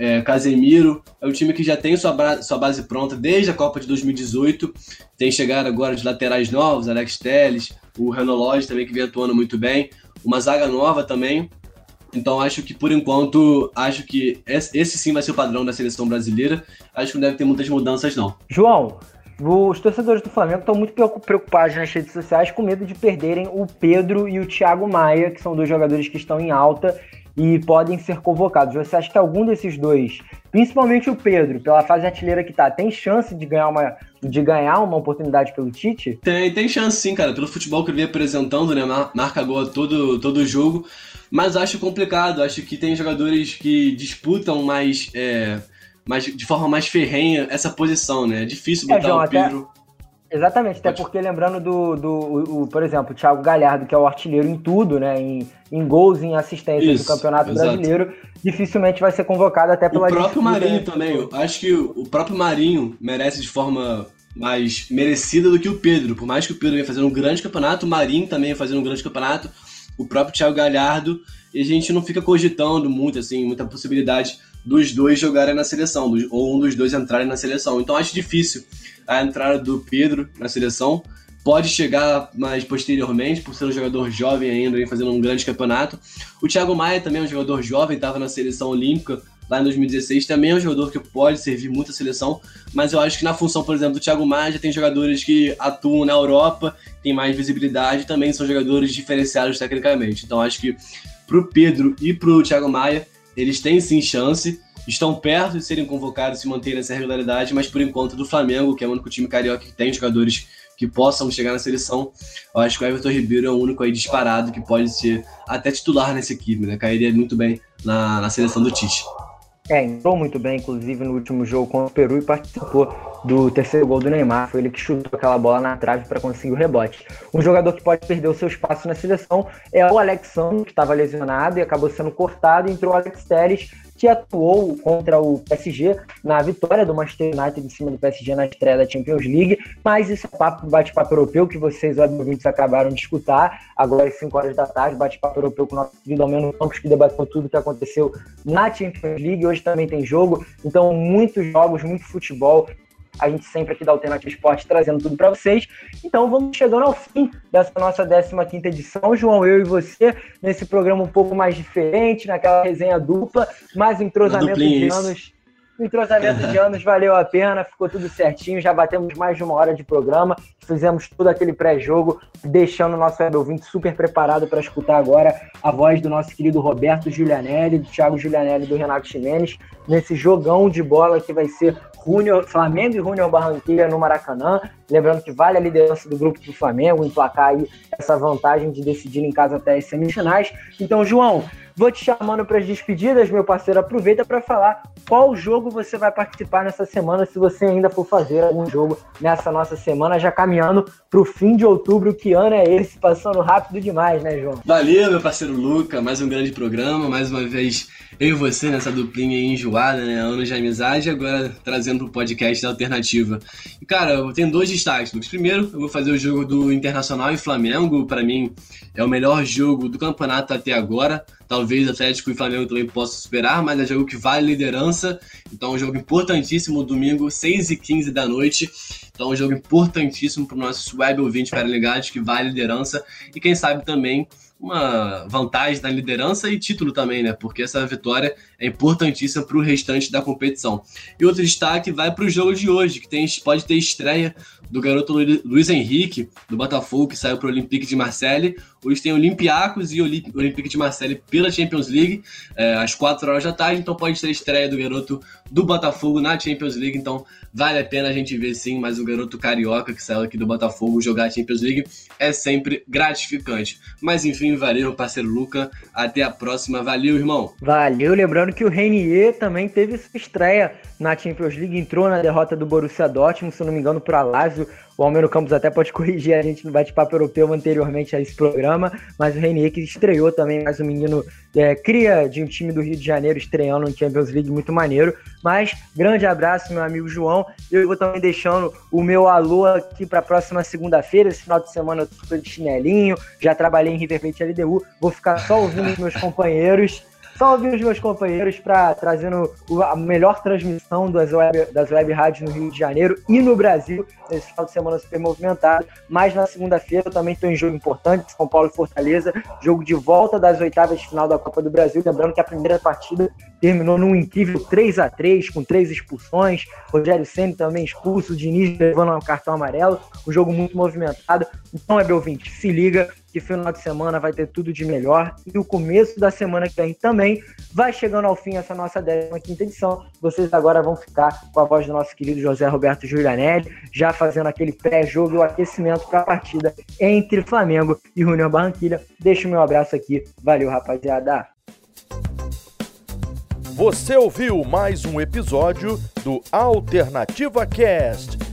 é, Casemiro. É um time que já tem sua, sua base pronta desde a Copa de 2018. Tem chegado agora de laterais novos, Alex Telles, o Renan Lodge também que vem atuando muito bem. Uma zaga nova também. Então acho que por enquanto, acho que esse sim vai ser o padrão da seleção brasileira. Acho que não deve ter muitas mudanças não. João, os torcedores do Flamengo estão muito preocupados nas redes sociais com medo de perderem o Pedro e o Thiago Maia, que são dois jogadores que estão em alta e podem ser convocados. Você acha que algum desses dois, principalmente o Pedro, pela fase artilheira que tá, tem chance de ganhar uma, de ganhar uma oportunidade pelo Tite? Tem, tem chance sim, cara. Pelo futebol que ele vem apresentando, né? Marca gol todo, todo jogo. Mas acho complicado. Acho que tem jogadores que disputam mais, é, mais de forma mais ferrenha essa posição, né? É difícil é, botar é, João, o Pedro. Até Exatamente, até porque lembrando do, do o, por exemplo, o Thiago Galhardo, que é o artilheiro em tudo, né? Em, em gols, em assistências do Campeonato exato. Brasileiro, dificilmente vai ser convocado até pela O próprio Marinho também, eu acho que o próprio Marinho merece de forma mais merecida do que o Pedro. Por mais que o Pedro venha fazendo um grande campeonato, o Marinho também fazendo um grande campeonato, o próprio Thiago Galhardo, e a gente não fica cogitando muito, assim, muita possibilidade dos dois jogarem na seleção, ou um dos dois entrarem na seleção. Então acho difícil a entrada do Pedro na seleção. Pode chegar mais posteriormente, por ser um jogador jovem ainda, fazendo um grande campeonato. O Thiago Maia também é um jogador jovem, estava na seleção olímpica lá em 2016, também é um jogador que pode servir muito a seleção, mas eu acho que na função, por exemplo, do Thiago Maia já tem jogadores que atuam na Europa, tem mais visibilidade, também são jogadores diferenciados tecnicamente. Então acho que pro Pedro e pro Thiago Maia, eles têm sim chance, estão perto de serem convocados e manterem nessa regularidade, mas por enquanto do Flamengo, que é o único time carioca que tem jogadores que possam chegar na seleção, eu acho que o Everton Ribeiro é o único aí disparado que pode ser até titular nessa equipe, né? Cairia muito bem na, na seleção do Tite. É, entrou muito bem, inclusive, no último jogo contra o Peru e participou do terceiro gol do Neymar. Foi ele que chutou aquela bola na trave para conseguir o rebote. Um jogador que pode perder o seu espaço na seleção é o Alexandre, que estava lesionado e acabou sendo cortado. Entrou o Alex Telles, que atuou contra o PSG na vitória do Manchester United em cima do PSG na estreia da Champions League. Mas isso é papo, bate-papo europeu que vocês, ouvintes, acabaram de escutar. Agora às 5 horas da tarde, bate-papo europeu com o nosso querido Almeno Campos, que debateu tudo o que aconteceu na Champions League. Hoje também tem jogo, então muitos jogos, muito futebol a gente sempre aqui da Alternativa Esporte trazendo tudo para vocês. Então vamos chegando ao fim dessa nossa 15 edição, João, eu e você, nesse programa um pouco mais diferente, naquela resenha dupla, mais entrosamento de anos. O entrosamento de anos valeu a pena, ficou tudo certinho, já batemos mais de uma hora de programa, fizemos todo aquele pré-jogo, deixando o nosso ouvinte super preparado para escutar agora a voz do nosso querido Roberto Giulianelli, do Thiago Giulianelli do Renato Ximenes, nesse jogão de bola que vai ser Junior, Flamengo e Junior Barranquilla no Maracanã. Lembrando que vale a liderança do grupo do Flamengo, emplacar aí essa vantagem de decidir em casa até as semifinais. Então, João, vou te chamando para as despedidas, meu parceiro. Aproveita para falar qual jogo você vai participar nessa semana, se você ainda for fazer algum jogo nessa nossa semana, já caminhando para o fim de outubro. Que ano é esse? Passando rápido demais, né, João? Valeu, meu parceiro Luca. Mais um grande programa, mais uma vez eu e você nessa duplinha enjoada, né? Anos de amizade, agora trazendo pro podcast da Alternativa. E, cara, eu tenho dois destaques, Lucas. Primeiro, eu vou fazer o jogo do Internacional e Flamengo. Para mim, é o melhor jogo do campeonato até agora. Talvez Atlético e Flamengo também possam superar, mas é jogo que vale liderança. Então, é um jogo importantíssimo, domingo, 6h15 da noite. Então, é um jogo importantíssimo para o nosso web ouvinte para ligados, que vale liderança. E quem sabe também uma vantagem na liderança e título também, né? Porque essa vitória é importantíssima para o restante da competição. E outro destaque vai para o jogo de hoje, que tem, pode ter estreia do garoto Luiz Henrique, do Botafogo, que saiu para o Olympique de Marseille. Hoje tem Olympiacos e Olympique de Marseille pela Champions League, é, às 4 horas da tarde, então pode ter estreia do garoto do Botafogo na Champions League, então vale a pena a gente ver sim, mas o garoto carioca que saiu aqui do Botafogo jogar a Champions League é sempre gratificante. Mas enfim, valeu, parceiro Luca, até a próxima, valeu, irmão. Valeu, lembrando que o Renier também teve sua estreia na Champions League, entrou na derrota do Borussia Dortmund, se não me engano, para Lazio, o Almeno Campos até pode [laughs] corrigir a gente no bate-papo europeu anteriormente a esse programa, mas o Renier que estreou também, mais um menino é, cria de um time do Rio de Janeiro estreando no Champions League muito maneiro. Mas grande abraço, meu amigo João. Eu vou também deixando o meu alô aqui para a próxima segunda-feira. Esse final de semana eu tô de chinelinho, já trabalhei em River Plate LDU, vou ficar só ouvindo os meus [laughs] companheiros ouvir os meus companheiros para trazendo a melhor transmissão das web, das web rádios no Rio de Janeiro e no Brasil, nesse final de semana super movimentado. Mas na segunda-feira eu também estou em jogo importante, São Paulo e Fortaleza, jogo de volta das oitavas de final da Copa do Brasil. Lembrando que a primeira partida terminou num incrível 3 a 3 com três expulsões. Rogério Senna também expulso, o Diniz levando um cartão amarelo. Um jogo muito movimentado. Então, é, ouvinte, se liga que final de semana vai ter tudo de melhor e o começo da semana que vem também vai chegando ao fim essa nossa 15 edição. Vocês agora vão ficar com a voz do nosso querido José Roberto Giulianelli, já fazendo aquele pré-jogo e o aquecimento para a partida entre Flamengo e Junior Barranquilha. Deixo meu abraço aqui. Valeu, rapaziada. Você ouviu mais um episódio do Alternativa Cast.